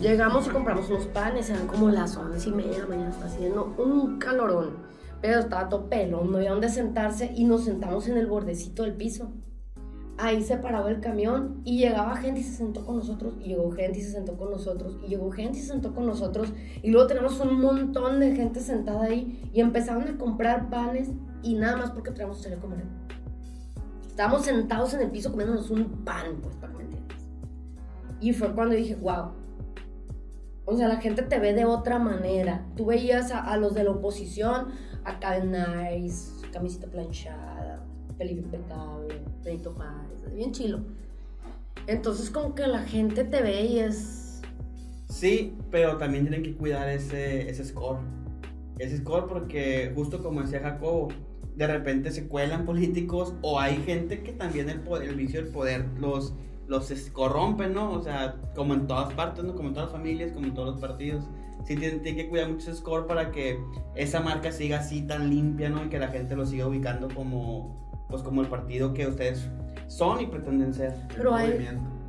[SPEAKER 3] Llegamos y compramos unos panes, eran como las once y media de la mañana, está haciendo un calorón, pero estaba todo pelón, no había dónde sentarse y nos sentamos en el bordecito del piso. Ahí se paraba el camión y llegaba gente y se sentó con nosotros, y llegó gente y se sentó con nosotros, y llegó gente y se sentó con nosotros, y luego tenemos un montón de gente sentada ahí y empezaron a comprar panes y nada más porque traíamos a comer. Estábamos sentados en el piso comiéndonos un pan, pues, para que y fue cuando dije, wow. O sea, la gente te ve de otra manera. Tú veías a, los de la oposición, acá en Nice, camisita planchada, peli impecable, Benito Juárez, bien chilo. Entonces como que la gente te ve y es...
[SPEAKER 2] Sí, pero también tienen que cuidar ese, ese score. Ese score porque justo como decía Jacobo, de repente se cuelan políticos o hay gente que también el, el vicio del poder los los corrompen, ¿no? O sea, como en todas partes, ¿no? Como en todas las familias, como en todos los partidos. Sí, tienen, que cuidar mucho ese score para que esa marca siga así tan limpia, ¿no? Y que la gente lo siga ubicando como, pues, como el partido que ustedes son y pretenden ser.
[SPEAKER 3] Pero hay...
[SPEAKER 2] Movimiento.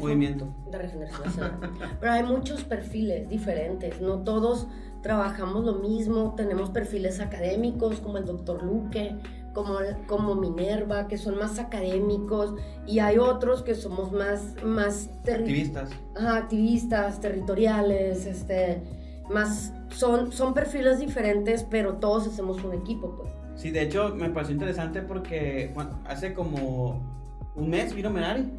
[SPEAKER 2] Movimiento.
[SPEAKER 3] De regeneración Pero hay muchos perfiles diferentes, no todos trabajamos lo mismo, tenemos perfiles académicos como el doctor Luque, como, como Minerva, que son más académicos, y hay otros que somos más... más
[SPEAKER 2] activistas.
[SPEAKER 3] activistas, territoriales, este, más... Son, son perfiles diferentes, pero todos hacemos un equipo, pues.
[SPEAKER 2] Sí, de hecho, me pareció interesante porque hace como un mes vino Menari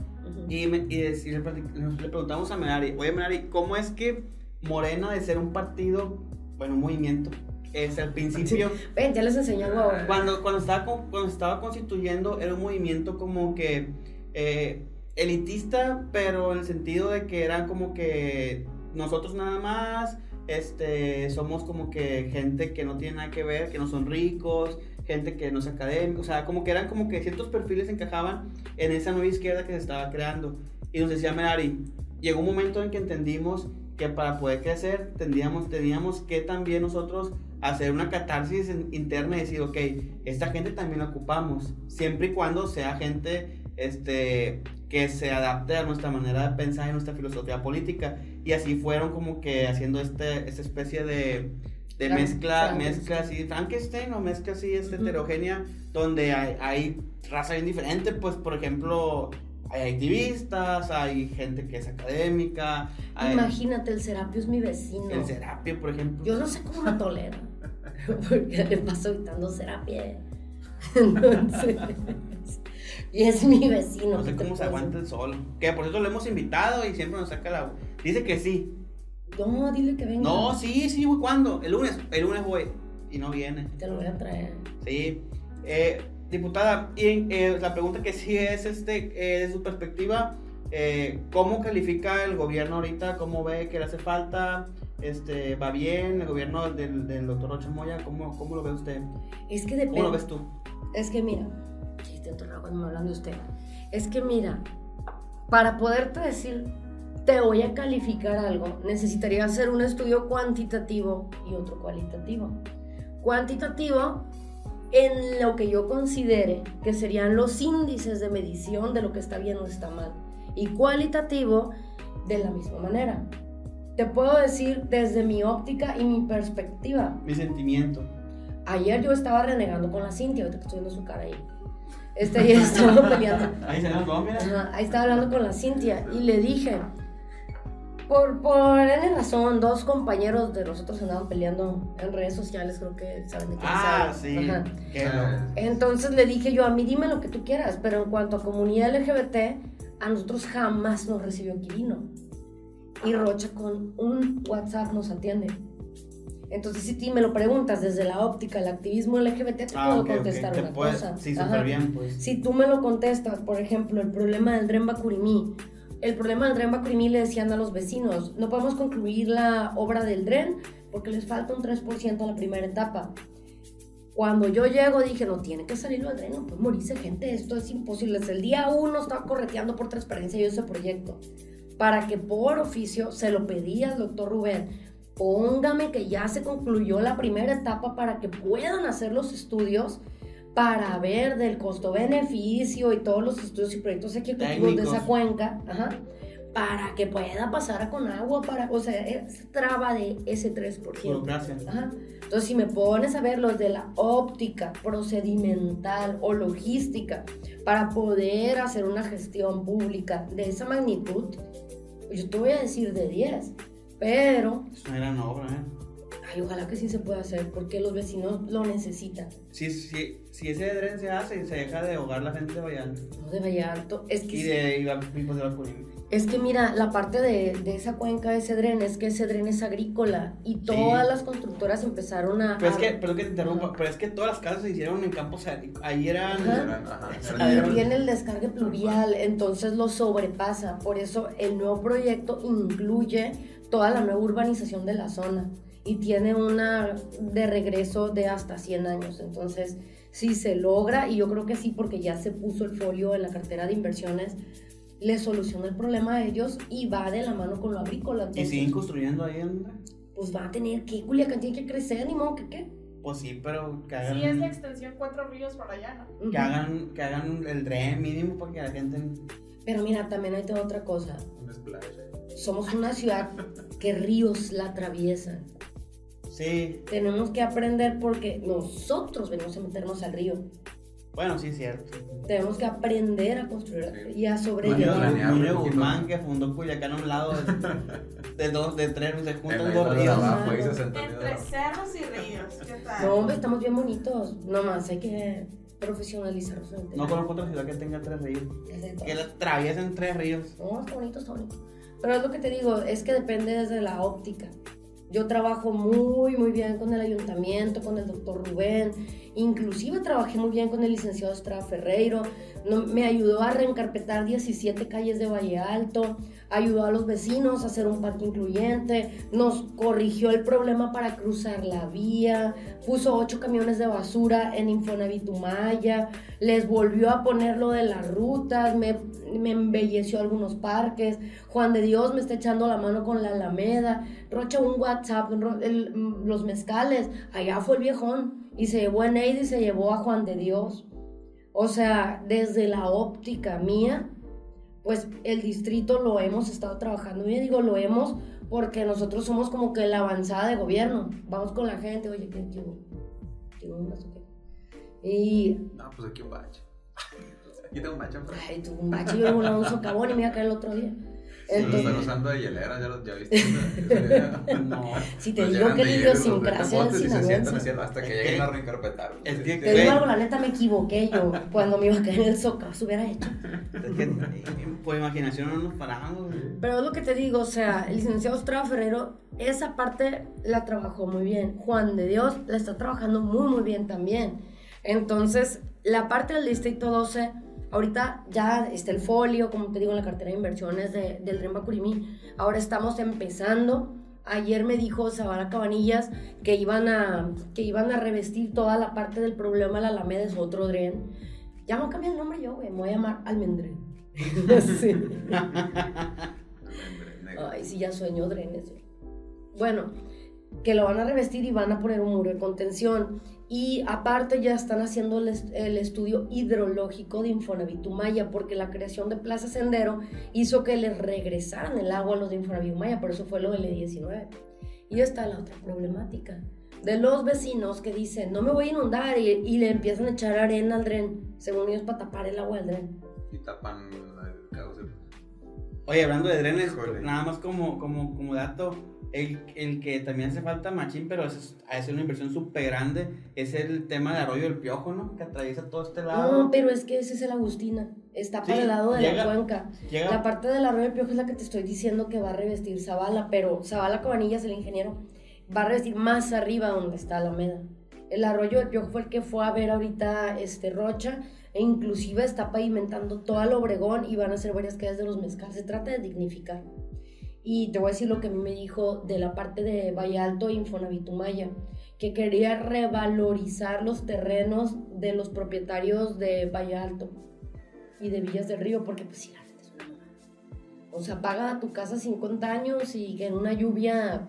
[SPEAKER 2] y, me, y, le, preguntamos a Menari, oye Menari, ¿cómo es que Morena de ser un partido, bueno, un movimiento, es al principio.
[SPEAKER 3] Ven, ya les enseñó
[SPEAKER 2] Cuando, cuando, estaba, cuando estaba constituyendo, era un movimiento como que eh, elitista, pero en el sentido de que era como que nosotros nada más, este, somos como que gente que no tiene nada que ver, que no son ricos, gente que no es académica, o sea, como que eran como que ciertos perfiles encajaban en esa nueva izquierda que se estaba creando. Y nos decía Merari, llegó un momento en que entendimos que para poder crecer tendríamos, teníamos que también nosotros hacer una catarsis interna y decir, ok, esta gente también la ocupamos, siempre y cuando sea gente este, que se adapte a nuestra manera de pensar y nuestra filosofía política. Y así fueron como que haciendo este, esta especie de, de mezcla, mezcla así, Frankenstein o mezcla así este, heterogénea, donde hay, hay raza bien diferente, pues por ejemplo hay activistas, hay gente que es académica.
[SPEAKER 3] Imagínate, el Serapio es mi vecino.
[SPEAKER 2] El Serapio, por ejemplo.
[SPEAKER 3] Yo no sé cómo lo tolera. Porque le paso gritando Serapio. Entonces. y es mi vecino.
[SPEAKER 2] No sé cómo se aguanta el sol. Que por eso lo hemos invitado y siempre nos saca la. Dice que sí.
[SPEAKER 3] No, dile que venga.
[SPEAKER 2] No, sí, sí, voy. ¿Cuándo? El lunes. El lunes voy. Y no viene.
[SPEAKER 3] Te lo voy a traer.
[SPEAKER 2] Sí. Eh, Diputada, y eh, la pregunta que sí es, este, eh, de su perspectiva, ¿cómo califica el gobierno ahorita? ¿Cómo ve que le hace falta? Este, ¿Va bien el gobierno del, del doctor Rocha Moya? ¿Cómo, ¿Cómo, lo ve usted?
[SPEAKER 3] Es que depende.
[SPEAKER 2] ¿Cómo lo ves tú?
[SPEAKER 3] Es que mira, cuando me hablan de usted. Es que mira, para poderte decir, te voy a calificar algo, necesitaría hacer un estudio cuantitativo y otro cualitativo. Cuantitativo en lo que yo considere que serían los índices de medición de lo que está bien o está mal. Y cualitativo de la misma manera. Te puedo decir desde mi óptica y mi perspectiva.
[SPEAKER 2] Mi sentimiento.
[SPEAKER 3] Ayer yo estaba renegando con la Cintia, ahorita que estoy viendo su cara ahí. Este, ahí estaba peleando.
[SPEAKER 2] Ahí, se mira.
[SPEAKER 3] ahí estaba hablando con la Cintia y le dije, por, por N razón, dos compañeros de nosotros andaban peleando en redes sociales, creo que saben de qué
[SPEAKER 2] Ah, sí.
[SPEAKER 3] Entonces le dije yo, a mí dime lo que tú quieras, pero en cuanto a comunidad LGBT, a nosotros jamás nos recibió Quirino. Y Rocha con un WhatsApp nos atiende. Entonces, si tú me lo preguntas desde la óptica del activismo LGBT, te ah, puedo contestar una cosa.
[SPEAKER 2] Sí, súper bien, pues.
[SPEAKER 3] Si tú me lo contestas, por ejemplo, el problema del Dren Bakurimí, el problema del Dren Bacurimí le decían a los vecinos, no podemos concluir la obra del Dren porque les falta un 3% a la primera etapa. Cuando yo llego dije, no tiene que salir el Dren, no puede morirse gente, esto es imposible. Desde el día uno estaba correteando por transparencia yo ese proyecto. Para que por oficio se lo pedía al doctor Rubén, póngame que ya se concluyó la primera etapa para que puedan hacer los estudios para ver del costo-beneficio y todos los estudios y proyectos ejecutivos de esa cuenca, para que pueda pasar con agua, para, o sea, es traba de ese 3%.
[SPEAKER 2] Gracias.
[SPEAKER 3] Entonces, si me pones a ver los de la óptica, procedimental o logística, para poder hacer una gestión pública de esa magnitud, yo te voy a decir de 10, pero...
[SPEAKER 2] Es una gran obra, ¿eh?
[SPEAKER 3] Ay, ojalá que sí se pueda hacer, porque los vecinos lo necesitan.
[SPEAKER 2] Si, si, si ese dren se hace, se deja de ahogar la gente de Vallalto.
[SPEAKER 3] No, de Vallalto. Es que
[SPEAKER 2] y de, de
[SPEAKER 3] es que mira, la parte de, de, esa cuenca de ese dren es que ese dren es agrícola y todas las constructoras empezaron a...
[SPEAKER 2] Pero es que, pero que te interrumpa, pero es que todas las casas se hicieron en campos, ahí eran...
[SPEAKER 3] y tiene el descargue pluvial, entonces lo sobrepasa, por eso el nuevo proyecto incluye toda la nueva urbanización de la zona y tiene una de regreso de hasta 100 años. Entonces, si se logra, y yo creo que sí, porque ya se puso el folio en la cartera de inversiones, le soluciona el problema a ellos y va de la mano con lo agrícola.
[SPEAKER 2] ¿Y siguen construyendo ahí?
[SPEAKER 3] Pues va a tener que, Culiacán tiene que crecer, ni modo que qué.
[SPEAKER 2] Pues sí, pero que hagan...
[SPEAKER 4] Sí, es la extensión Cuatro Ríos para allá,
[SPEAKER 2] ¿no? Que, hagan, que hagan el tren mínimo porque la gente...
[SPEAKER 3] Pero mira, también hay otra cosa. Somos una ciudad que ríos la atraviesan.
[SPEAKER 2] Sí.
[SPEAKER 3] Tenemos que aprender porque nosotros venimos a meternos al río.
[SPEAKER 2] Bueno, sí, es cierto.
[SPEAKER 3] Tenemos que aprender a construir y a sobrellevar.
[SPEAKER 2] Mario Guzmán que fundó Culiacán a un lado de, dos, de tres, se juntan dos ríos.
[SPEAKER 4] Entre cerros y ríos. ¿Qué tal?
[SPEAKER 3] No, hombre, estamos bien bonitos. Nomás hay que profesionalizarnos.
[SPEAKER 2] No conozco otra ciudad que tenga tres ríos. Que atraviesen tres ríos.
[SPEAKER 3] No, está bonito, está bonito. Pero es lo que te digo, es que depende desde la óptica. Yo trabajo muy, muy bien con el ayuntamiento, con el doctor Rubén, inclusive trabajé muy bien con el licenciado Estrada Ferreiro, me ayudó a reencarpetar 17 calles de Valle Alto, ayudó a los vecinos a hacer un parque incluyente, nos corrigió el problema para cruzar la vía, puso ocho camiones de basura en Infonavitumaya, les volvió a poner lo de las rutas, me, me embelleció algunos parques, Juan de Dios me está echando la mano con la Alameda, Rocha un WhatsApp, los mezcales, allá fue el viejón y se llevó a Neide y se llevó a Juan de Dios. O sea, desde la óptica mía, pues el distrito lo hemos estado trabajando bien, digo, lo hemos porque nosotros somos como que la avanzada de gobierno. Vamos con la gente, oye, ¿qué vaso
[SPEAKER 1] Y... No, pues aquí un bache. Aquí tengo un bache.
[SPEAKER 3] Ay, tú un bache, yo un socavón y me iba a caer el otro día.
[SPEAKER 1] Entonces, están usando de hielera, ya, ya viste.
[SPEAKER 3] no. Si te digo que la idiosincrasia
[SPEAKER 1] del sinaloense. Hasta que lleguen a reencarpetar.
[SPEAKER 3] Es que, te digo algo, la neta me equivoqué yo. Cuando me iba a caer en el socavo, se hubiera hecho.
[SPEAKER 2] Es que por imaginación no nos paramos.
[SPEAKER 3] Pero es lo que te digo, o sea, el licenciado Estrada Ferrero, esa parte la trabajó muy bien. Juan de Dios la está trabajando muy, muy bien también. Entonces, la parte del Distrito 12 Ahorita ya está el folio, como te digo, en la cartera de inversiones de, del Dren Bacurimí. Ahora estamos empezando. Ayer me dijo Zabara Cabanillas que iban, a, que iban a revestir toda la parte del problema de la Alameda, es otro dren. Ya no cambia el nombre yo, güey. Me voy a llamar Almendren. sí. Ay, sí, ya sueño drenes. Bueno, que lo van a revestir y van a poner un muro de contención. Y aparte ya están haciendo el, estudio hidrológico de Infonavitumaya, porque la creación de Plaza Sendero hizo que les regresaran el agua a los de Infonavitumaya, por eso fue lo del E19. Y está la otra problemática de los vecinos que dicen, no me voy a inundar, y, le empiezan a echar arena al dren, según ellos, para tapar el agua del dren.
[SPEAKER 1] Y tapan el cauce.
[SPEAKER 2] Oye, hablando de drenes, nada más como, como, como dato, el, el, que también hace falta machín, pero es, es una inversión súper grande, es el tema del arroyo del piojo, ¿no? Que atraviesa todo este lado.
[SPEAKER 3] No, pero es que ese es el Agustina, está para el lado de la cuenca. La parte del arroyo del piojo es la que te estoy diciendo que va a revestir Zavala, pero Zavala Cabanillas, el ingeniero, va a revestir más arriba donde está Alameda. El arroyo del piojo fue el que fue a ver ahorita este Rocha, e inclusive está pavimentando todo el Obregón y van a hacer varias calles de los mezcales. Se trata de dignificar. Y te voy a decir lo que a mí me dijo de la parte de Valle Alto Infonavitumaya, que quería revalorizar los terrenos de los propietarios de Valle Alto y de Villas del Río, porque pues sí, la es una O sea, paga tu casa 50 años y que en una lluvia...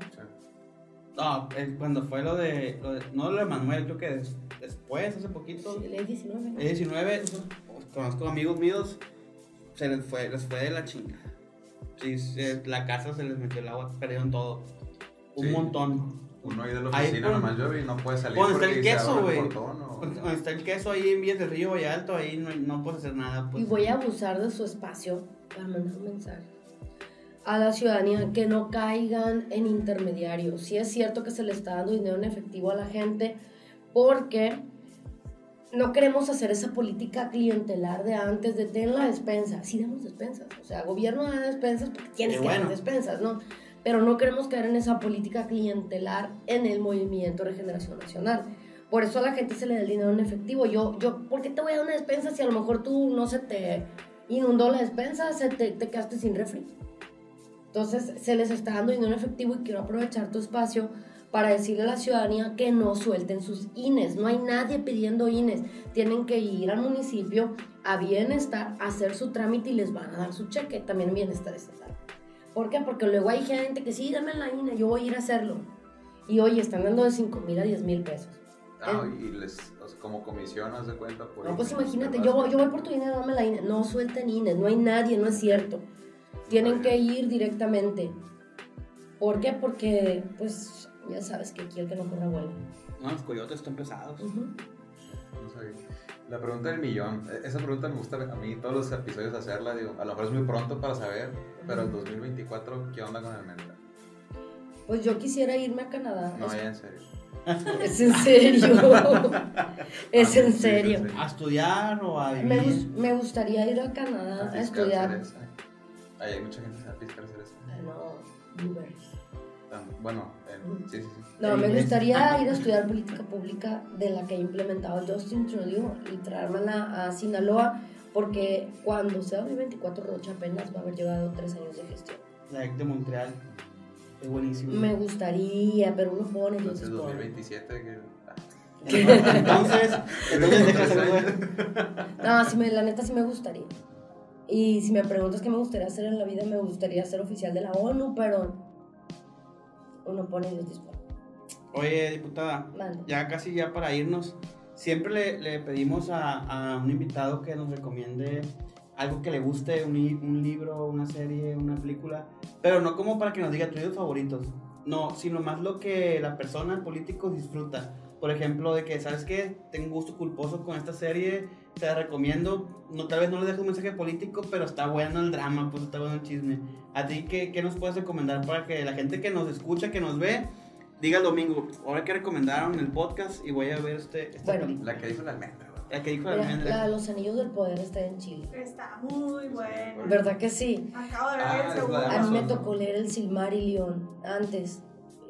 [SPEAKER 2] No, cuando fue lo de, no lo de Manuel, creo que después, hace poquito.
[SPEAKER 3] Sí, el E19.
[SPEAKER 2] El E19, conozco amigos míos, se les fue, les fue de la chingada sí, la casa se les metió el agua, perdieron todo. Un montón.
[SPEAKER 1] Uno ahí de la oficina nomás llueve y no puede salir.
[SPEAKER 2] Donde está el queso, güey. Donde está el queso ahí en Vías del Río y Alto, ahí no, no puedes hacer nada. Pues.
[SPEAKER 3] Y voy a abusar de su espacio para mandar un mensaje a la ciudadanía que no caigan en intermediarios. Sí es cierto que se le está dando dinero en efectivo a la gente porque no queremos hacer esa política clientelar de antes de tener la despensa. Sí damos despensas, o sea, gobierno da despensas porque tienes que dar despensas, ¿no? Pero no queremos caer en esa política clientelar en el movimiento regeneración nacional. Por eso a la gente se le da el dinero en efectivo. Yo, yo, ¿por qué te voy a dar una despensa si a lo mejor tú no se te inundó la despensa, se te, te quedaste sin refri? Entonces se les está dando dinero en efectivo y quiero aprovechar tu espacio para decirle a la ciudadanía que no suelten sus INES. No hay nadie pidiendo INES. Tienen que ir al municipio a bienestar, a hacer su trámite y les van a dar su cheque. También bienestar estatal. ¿Por qué? Porque luego hay gente que sí, dame la INE, yo voy a ir a hacerlo. Y hoy están dando de 5 mil a 10 mil pesos.
[SPEAKER 1] Ah, y les, como comisión, haz de cuenta. Por
[SPEAKER 3] no, pues imagínate, yo, yo voy por tu INE, dame la INE. No suelten INES, no hay nadie, no es cierto. Tienen que ir directamente. ¿Por qué? Porque, pues, ya sabes que aquí el que no corra vuela.
[SPEAKER 2] No, los coyotes están pesados.
[SPEAKER 1] La pregunta del millón, e, esa pregunta me gusta a mí todos los episodios hacerla, digo, a lo mejor es muy pronto para saber, pero en 2024, ¿qué onda con el Menta?
[SPEAKER 3] Pues yo quisiera irme a Canadá.
[SPEAKER 1] No, ya en serio.
[SPEAKER 3] Es en serio. es en serio.
[SPEAKER 2] ¿A estudiar o a vivir?
[SPEAKER 3] Me, me gustaría ir a Canadá a, estudiar.
[SPEAKER 1] Ahí hay mucha gente que se va a piscar cereza.
[SPEAKER 3] No, blueberries.
[SPEAKER 1] Bueno, sí, sí, sí.
[SPEAKER 3] No, me gustaría ir a estudiar política pública de la que ha implementado Justin Trudeau y traérmela a Sinaloa, porque cuando sea 2024 Rocha apenas va a haber llevado tres años de gestión.
[SPEAKER 2] La de Montreal. Es buenísimo.
[SPEAKER 3] Me gustaría, pero uno pone.
[SPEAKER 1] Entonces, 2027. Que...
[SPEAKER 2] entonces, entonces
[SPEAKER 3] No, sí me, la neta sí me gustaría. Y si me preguntas qué me gustaría hacer en la vida, me gustaría ser oficial de la ONU, pero uno pone y Dios
[SPEAKER 2] Oye, diputada, ya casi ya para irnos, siempre le, le pedimos a, a, un invitado que nos recomiende algo que le guste, un, un, libro, una serie, una película, pero no como para que nos diga tus favoritos, no, sino más lo que la persona, el político, disfruta. Por ejemplo, de que, ¿sabes qué? Tengo gusto culposo con esta serie, te la recomiendo. No, tal vez no le dejo un mensaje político, pero está bueno el drama, pues está bueno el chisme. ¿A ti qué, qué nos puedes recomendar para que la gente que nos escucha, que nos ve, diga el domingo, ahora que recomendaron el podcast y voy a ver este, esta
[SPEAKER 1] bueno, La que dijo la almendra.
[SPEAKER 2] La que dijo la almendra.
[SPEAKER 3] La de los anillos del poder está en Chile.
[SPEAKER 4] Está muy buena.
[SPEAKER 3] ¿Verdad que sí?
[SPEAKER 4] Acabo de ver ah, el segundo.
[SPEAKER 3] A mí me tocó leer el Silmarillion antes,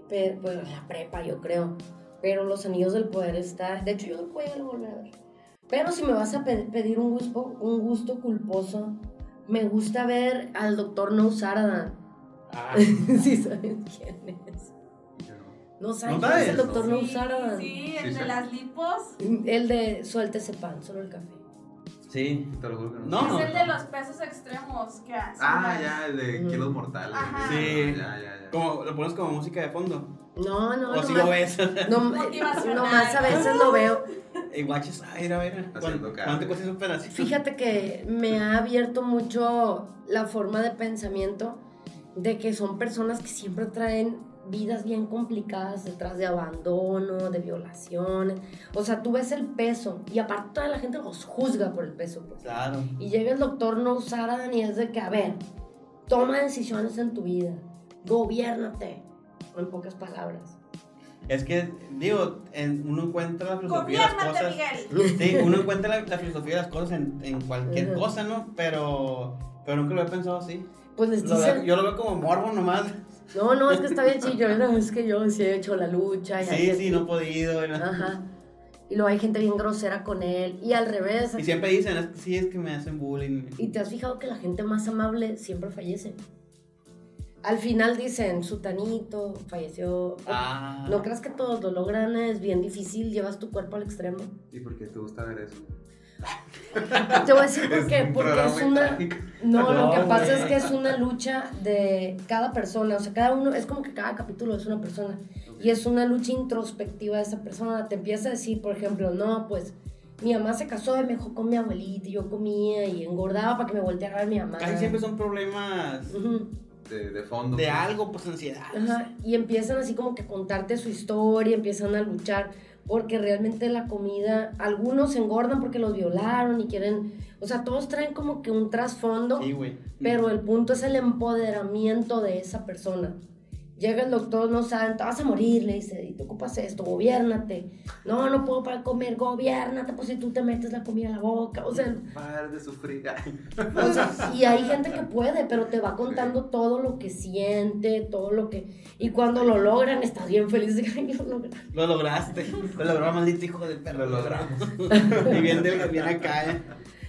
[SPEAKER 3] pero, pues la prepa yo creo. Pero los anillos del poder está... De hecho yo voy a volver a ver. Pero si me vas a pedir un gusto, un gusto culposo, me gusta ver al doctor No Saradan. Ah. sí sabes quién es. No sabes quién es el doctor No
[SPEAKER 4] Saradan. Sí, el de las lipos.
[SPEAKER 3] El de suelte ese pan, solo el café.
[SPEAKER 2] Sí.
[SPEAKER 1] Te lo juro que no.
[SPEAKER 2] No,
[SPEAKER 4] es el de los pesos extremos que hace.
[SPEAKER 1] Ah, ya, el de kilos mortales.
[SPEAKER 4] Ajá.
[SPEAKER 2] Sí.
[SPEAKER 1] Ya, ya, ya.
[SPEAKER 2] Como, lo pones como música de fondo.
[SPEAKER 3] No, no,
[SPEAKER 2] o si lo ves.
[SPEAKER 3] No, nomás a veces lo veo.
[SPEAKER 2] y guaches, a ver, a ver. ¿Cuánto,
[SPEAKER 1] cara.
[SPEAKER 2] ¿Cuánto cuesta ese pedacito?
[SPEAKER 3] Fíjate que me ha abierto mucho la forma de pensamiento de que son personas que siempre traen vidas bien complicadas detrás de abandono, de violaciones. O sea, tú ves el peso y aparte toda la gente los juzga por el peso. Pues.
[SPEAKER 2] Claro.
[SPEAKER 3] Y llega el doctor No Saran y es de que, a ver, toma decisiones en tu vida, gobiérnate, en pocas palabras.
[SPEAKER 2] Es que, digo, en- uno encuentra la filosofía de las cosas.
[SPEAKER 4] Miguel.
[SPEAKER 2] Sí, uno encuentra la, la filosofía de las cosas en, en cualquier cosa, ¿no? Pero, pero nunca lo he pensado así.
[SPEAKER 3] Pues les
[SPEAKER 2] Lo veo-
[SPEAKER 3] dicen,
[SPEAKER 2] yo lo veo como morbo nomás.
[SPEAKER 3] No, no, es que está bien chillo, no, es que yo sí he hecho la lucha. y
[SPEAKER 2] Sí, sí, no he podido. y no-
[SPEAKER 3] Ajá. Y luego hay gente bien grosera con él. Y al revés.
[SPEAKER 2] Y siempre dicen, "Es que sí, es que me hacen bullying.
[SPEAKER 3] Y te has fijado que la gente más amable siempre fallece. Al final dicen, sutanito, falleció.
[SPEAKER 2] Ah.
[SPEAKER 3] No creas que todos lo logran, es bien difícil, llevas tu cuerpo al extremo.
[SPEAKER 1] ¿Y por qué te gusta ver eso?
[SPEAKER 3] Te voy a decir por qué, porque es una... No, lo que pasa es que es una lucha de cada persona, o sea, cada uno, es como que cada capítulo es una persona. Y es una lucha introspectiva de esa persona. Te empieza a decir, por ejemplo, no, pues mi mamá se casó y me dejó con mi abuelita y yo comía y engordaba para que me volteara a ver mi mamá.
[SPEAKER 2] Casi siempre son problemas
[SPEAKER 3] Ujú.
[SPEAKER 1] De, de fondo.
[SPEAKER 2] de
[SPEAKER 1] pues.
[SPEAKER 2] algo, pues ansiedad.
[SPEAKER 3] Ajá, Y empiezan así como que a contarte su historia, empiezan a luchar porque realmente la comida, algunos engordan porque los violaron y quieren, o sea, todos traen como que un trasfondo.
[SPEAKER 2] Sí.
[SPEAKER 3] Pero el punto es el empoderamiento de esa persona. Llega el doctor, no saben, te vas a morir, le dice, y te ocupas esto, gobiérnate. No, no puedo para comer, gobiérnate, pues si tú te metes la comida a la boca. O sea,
[SPEAKER 1] Para de sufrir.
[SPEAKER 3] o sea, y hay gente que puede, pero te va contando todo lo que siente, todo lo que... Y cuando lo logran, estás bien feliz de que lo logran.
[SPEAKER 2] Lo lograste. Lo logró, maldito hijo de perro.
[SPEAKER 1] Lo logramos.
[SPEAKER 2] y bien, de, bien acá, ¿eh?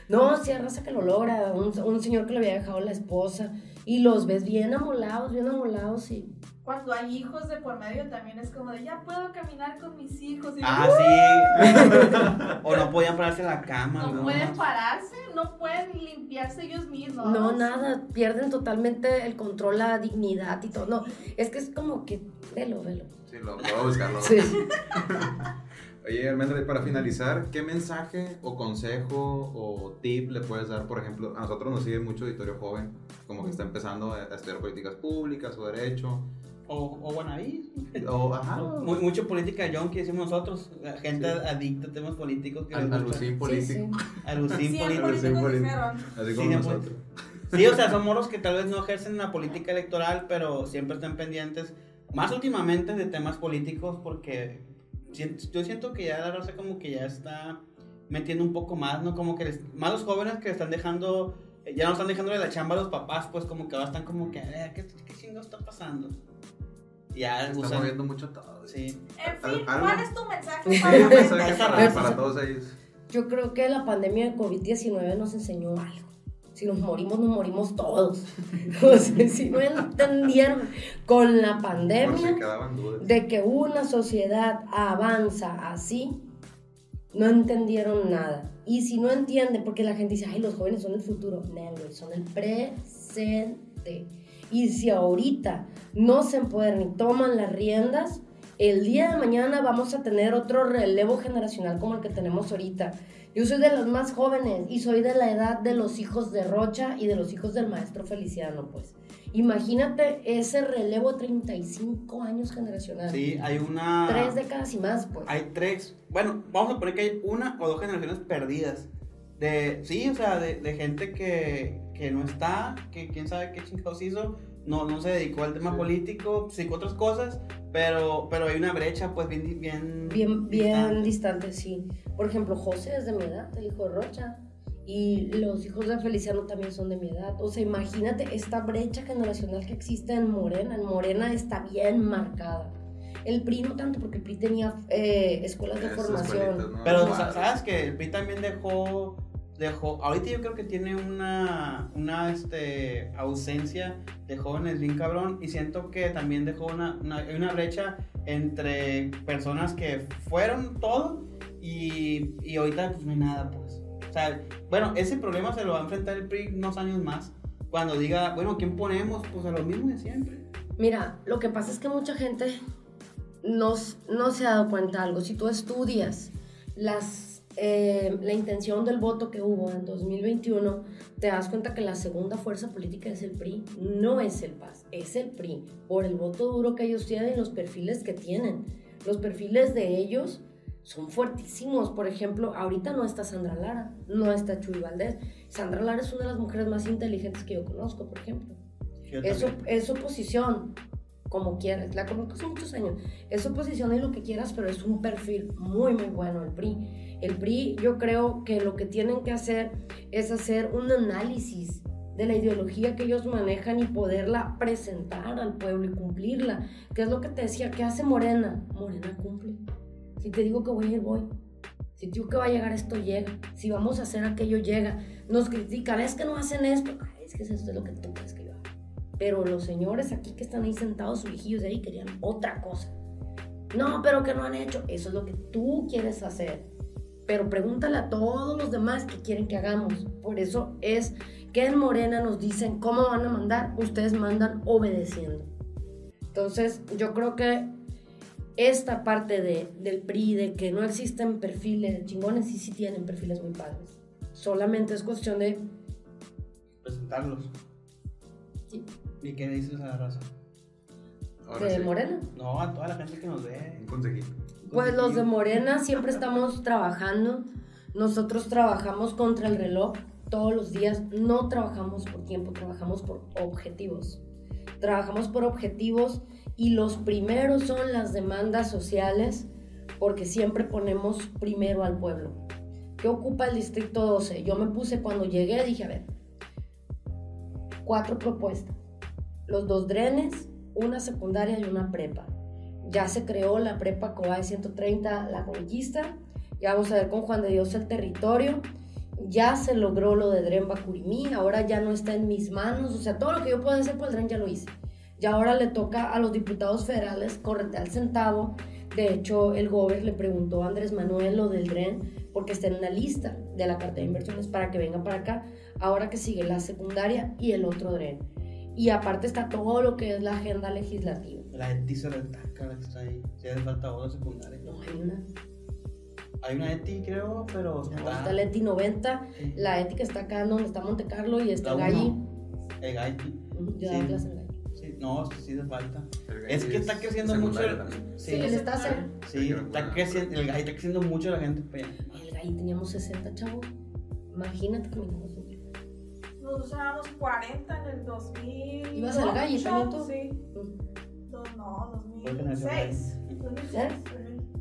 [SPEAKER 3] No, sí, hay raza que lo logra. Un, un señor que le había dejado la esposa. Y los ves bien amolados, bien amolados y...
[SPEAKER 4] Cuando hay hijos de por medio también es como de ya puedo caminar con mis hijos. Y
[SPEAKER 2] Ah, sí. o no podían pararse en la cama,
[SPEAKER 4] no
[SPEAKER 2] ¿no?
[SPEAKER 4] pueden pararse, no pueden limpiarse ellos mismos.
[SPEAKER 3] No, nada, pierden totalmente el control, la dignidad y todo. No, es que es como que, velo, velo.
[SPEAKER 1] Sí, lo, a buscarlo.
[SPEAKER 3] Sí.
[SPEAKER 1] Oye, Almendra, y para finalizar, ¿qué mensaje o consejo o tip le puedes dar? Por ejemplo, a nosotros nos sigue mucho auditorio joven, como que está empezando a estudiar políticas públicas o derecho.
[SPEAKER 2] O, o bueno, ahí.
[SPEAKER 1] O, ajá,
[SPEAKER 2] Mu- mucho política junkie decimos nosotros. La gente
[SPEAKER 1] Sí.
[SPEAKER 2] adicta a temas políticos. Que
[SPEAKER 1] al, alucín
[SPEAKER 3] Sí,
[SPEAKER 1] político.
[SPEAKER 3] sí.
[SPEAKER 2] Alucín político.
[SPEAKER 1] políticos político. Así
[SPEAKER 2] Sí,
[SPEAKER 1] como nosotros.
[SPEAKER 2] Sí, o sea, son moros que tal vez no ejercen la política electoral, pero siempre están pendientes, más últimamente, de temas políticos, porque yo siento que ya la raza como que ya está metiendo un poco más, ¿no? Como que les- más los jóvenes que están dejando, ya no están dejándole la chamba a los papás, pues como que ahora están como que, "Eh, ¿qué, qué chingo está pasando? Ya
[SPEAKER 1] está
[SPEAKER 2] usan-
[SPEAKER 1] moviendo mucho todo.
[SPEAKER 2] Sí.
[SPEAKER 4] En fin, ¿cuál es tu mensaje para
[SPEAKER 1] un mensaje para, para todos ellos.
[SPEAKER 3] Yo creo que la pandemia de COVID-19 nos enseñó algo. Si nos morimos, nos morimos todos. O sea, si no entendieron con la pandemia de que una sociedad avanza así, no entendieron nada. Y si no entienden, porque la gente dice, ay, los jóvenes son el futuro. No, son el presente. Y si ahorita no se empoderan y toman las riendas, el día de mañana vamos a tener otro relevo generacional como el que tenemos ahorita. Yo soy de las más jóvenes y soy de la edad de los hijos de Rocha y de los hijos del maestro Feliciano, pues. Imagínate ese relevo 35 años generacional.
[SPEAKER 2] Sí, hay una...
[SPEAKER 3] Tres décadas y más, pues.
[SPEAKER 2] Hay tres, bueno, vamos a poner que hay una o dos generaciones perdidas. De, sí, o sea, de, de gente que, que no está, que quién sabe qué chingados hizo, no, no se dedicó al tema
[SPEAKER 1] Sí.
[SPEAKER 2] político, sí, otras cosas, pero, pero hay una brecha, pues, bien... Bien,
[SPEAKER 3] Bien, bien
[SPEAKER 2] distante.
[SPEAKER 3] distante, sí. Por ejemplo, José es de mi edad, el hijo de Rocha. Y los hijos de Feliciano también son de mi edad. O sea, imagínate esta brecha generacional que existe en Morena. En Morena está bien marcada. El PRI no tanto, porque el PRI tenía eh, escuelas de
[SPEAKER 1] Esas
[SPEAKER 3] formación.
[SPEAKER 1] escuelitas, ¿no?
[SPEAKER 2] Pero sabes que el PRI también dejó, dejó, ahorita yo creo que tiene una, una este, ausencia de jóvenes bien cabrón y siento que también dejó una, una, una brecha entre personas que fueron todo y, y ahorita pues no hay nada pues. O sea, bueno, ese problema se lo va a enfrentar el PRI unos años más. Cuando diga, bueno, ¿quién ponemos? Pues a lo mismo de siempre.
[SPEAKER 3] Mira, lo que pasa es que mucha gente no, no se ha dado cuenta de algo. Si tú estudias las, eh, la intención del voto que hubo en 2021, te das cuenta que la segunda fuerza política es el PRI, no es el PAS, es el PRI, por el voto duro que ellos tienen y los perfiles que tienen. Los perfiles de ellos son fuertísimos. Por ejemplo, ahorita no está Sandra Lara, no está Chuy Valdés. Sandra Lara es una de las mujeres más inteligentes que yo conozco, por ejemplo. Eso es oposición, como quieras. La conozco hace muchos años. Es oposición y lo que quieras, pero es un perfil muy, muy bueno el PRI. El PRI, yo creo que lo que tienen que hacer es hacer un análisis de la ideología que ellos manejan y poderla presentar al pueblo y cumplirla. ¿Qué es lo que te decía? ¿Qué hace Morena? Morena cumple. Si te digo que voy a ir, voy. Si te digo que va a llegar esto, llega. Si vamos a hacer aquello, llega. Nos critican, es que no hacen esto. es que eso es lo que tú crees que. Pero los señores aquí que están ahí sentados, sus hijillos de ahí, querían otra cosa. No, pero que no han hecho. Eso es lo que tú quieres hacer. Pero pregúntale a todos los demás que quieren que hagamos. Por eso es que en Morena nos dicen cómo van a mandar, ustedes mandan obedeciendo. Entonces, yo creo que esta parte de, del PRI, de que no existen perfiles chingones, sí, sí tienen perfiles muy padres. Solamente es cuestión de...
[SPEAKER 2] Presentarlos. Sí. ¿Y qué dices a la raza?
[SPEAKER 3] ¿De Morena?
[SPEAKER 2] No, a toda la gente que nos ve. Un consejito.
[SPEAKER 3] Pues los de Morena siempre estamos trabajando. Nosotros trabajamos contra el reloj todos los días. No trabajamos por tiempo, trabajamos por objetivos. Trabajamos por objetivos y los primeros son las demandas sociales porque siempre ponemos primero al pueblo. ¿Qué ocupa el Distrito 12? Yo me puse cuando llegué, dije, a ver, cuatro propuestas. Los dos drenes, una secundaria y una prepa. Ya se creó la prepa de 130, la conquista. Ya vamos a ver con Juan de Dios el territorio. Ya se logró lo de Dren Bacurimí, ahora ya no está en mis manos. O sea, todo lo que yo puedo hacer por el Dren ya lo hice. Y ahora le toca a los diputados federales correte al centavo. De hecho, el gobierno le preguntó a Andrés Manuel lo del DREN porque está en la lista de la carta de inversiones para que vengan para acá. Ahora que sigue la secundaria y el otro DREN. Y aparte está todo lo que es la agenda legislativa.
[SPEAKER 2] La ETI se retaca, que está ahí. Si hace falta otra secundaria.
[SPEAKER 3] No, hay una.
[SPEAKER 2] Hay una ETI, creo, pero.
[SPEAKER 3] está... está la ETI 90, la ETI que está acá donde está Monte Carlo y está
[SPEAKER 2] Galli. El Galli. Yo sí. clase en no, sí de falta. Es que está creciendo mucho.
[SPEAKER 3] Sí, él está
[SPEAKER 2] Sí, está creciendo, el GAI está creciendo mucho la gente.
[SPEAKER 3] El GAI teníamos 60 chavos. Imagínate que
[SPEAKER 4] nosotros. Usábamos 40 en el 2000.
[SPEAKER 3] ¿Ibas al GAI también tú?
[SPEAKER 4] Sí. Mm. No, 2006.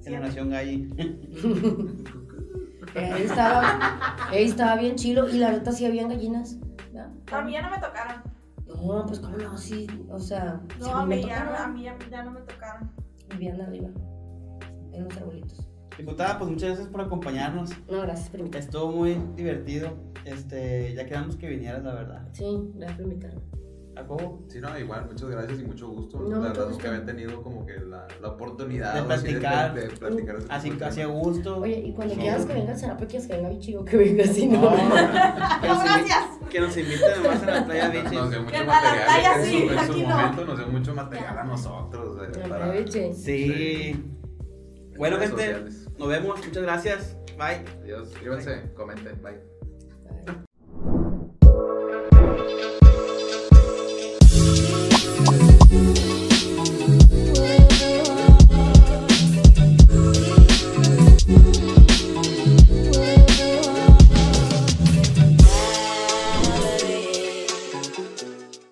[SPEAKER 2] Generación GAI.
[SPEAKER 3] ahí estaba, ahí estaba bien chilo y la neta sí habían gallinas.
[SPEAKER 4] A mí ya no me tocaron.
[SPEAKER 3] No, pues cómo no, sí, o sea.
[SPEAKER 4] No, a, mí, ya, a mí ya, no me tocaron.
[SPEAKER 3] Vivían arriba, en los arbolitos.
[SPEAKER 2] Diputada, pues muchas gracias por acompañarnos.
[SPEAKER 3] No, gracias por invitarme.
[SPEAKER 2] Estuvo muy divertido. Este, ya quedamos que vinieras, la verdad.
[SPEAKER 3] Sí, gracias por invitarme.
[SPEAKER 1] Sí, no, igual, muchas gracias y mucho gusto. la verdad es que había tenido como que la, la oportunidad
[SPEAKER 2] de platicar. De, platicar así, así a gusto.
[SPEAKER 3] Oye, y cuando quieras que venga será porque quieres que venga Bichigo, que venga así, ¿no?
[SPEAKER 4] no, gracias.
[SPEAKER 2] Que nos inviten más a la playa Bichi.
[SPEAKER 1] Nos dio mucho material. sí, en su, momento nos dio mucho material a nosotros.
[SPEAKER 3] Eh, para,
[SPEAKER 2] sí. sí. Bueno, gente, nos vemos. Muchas gracias. Bye.
[SPEAKER 1] Adiós. Suscríbanse, comenten. Bye.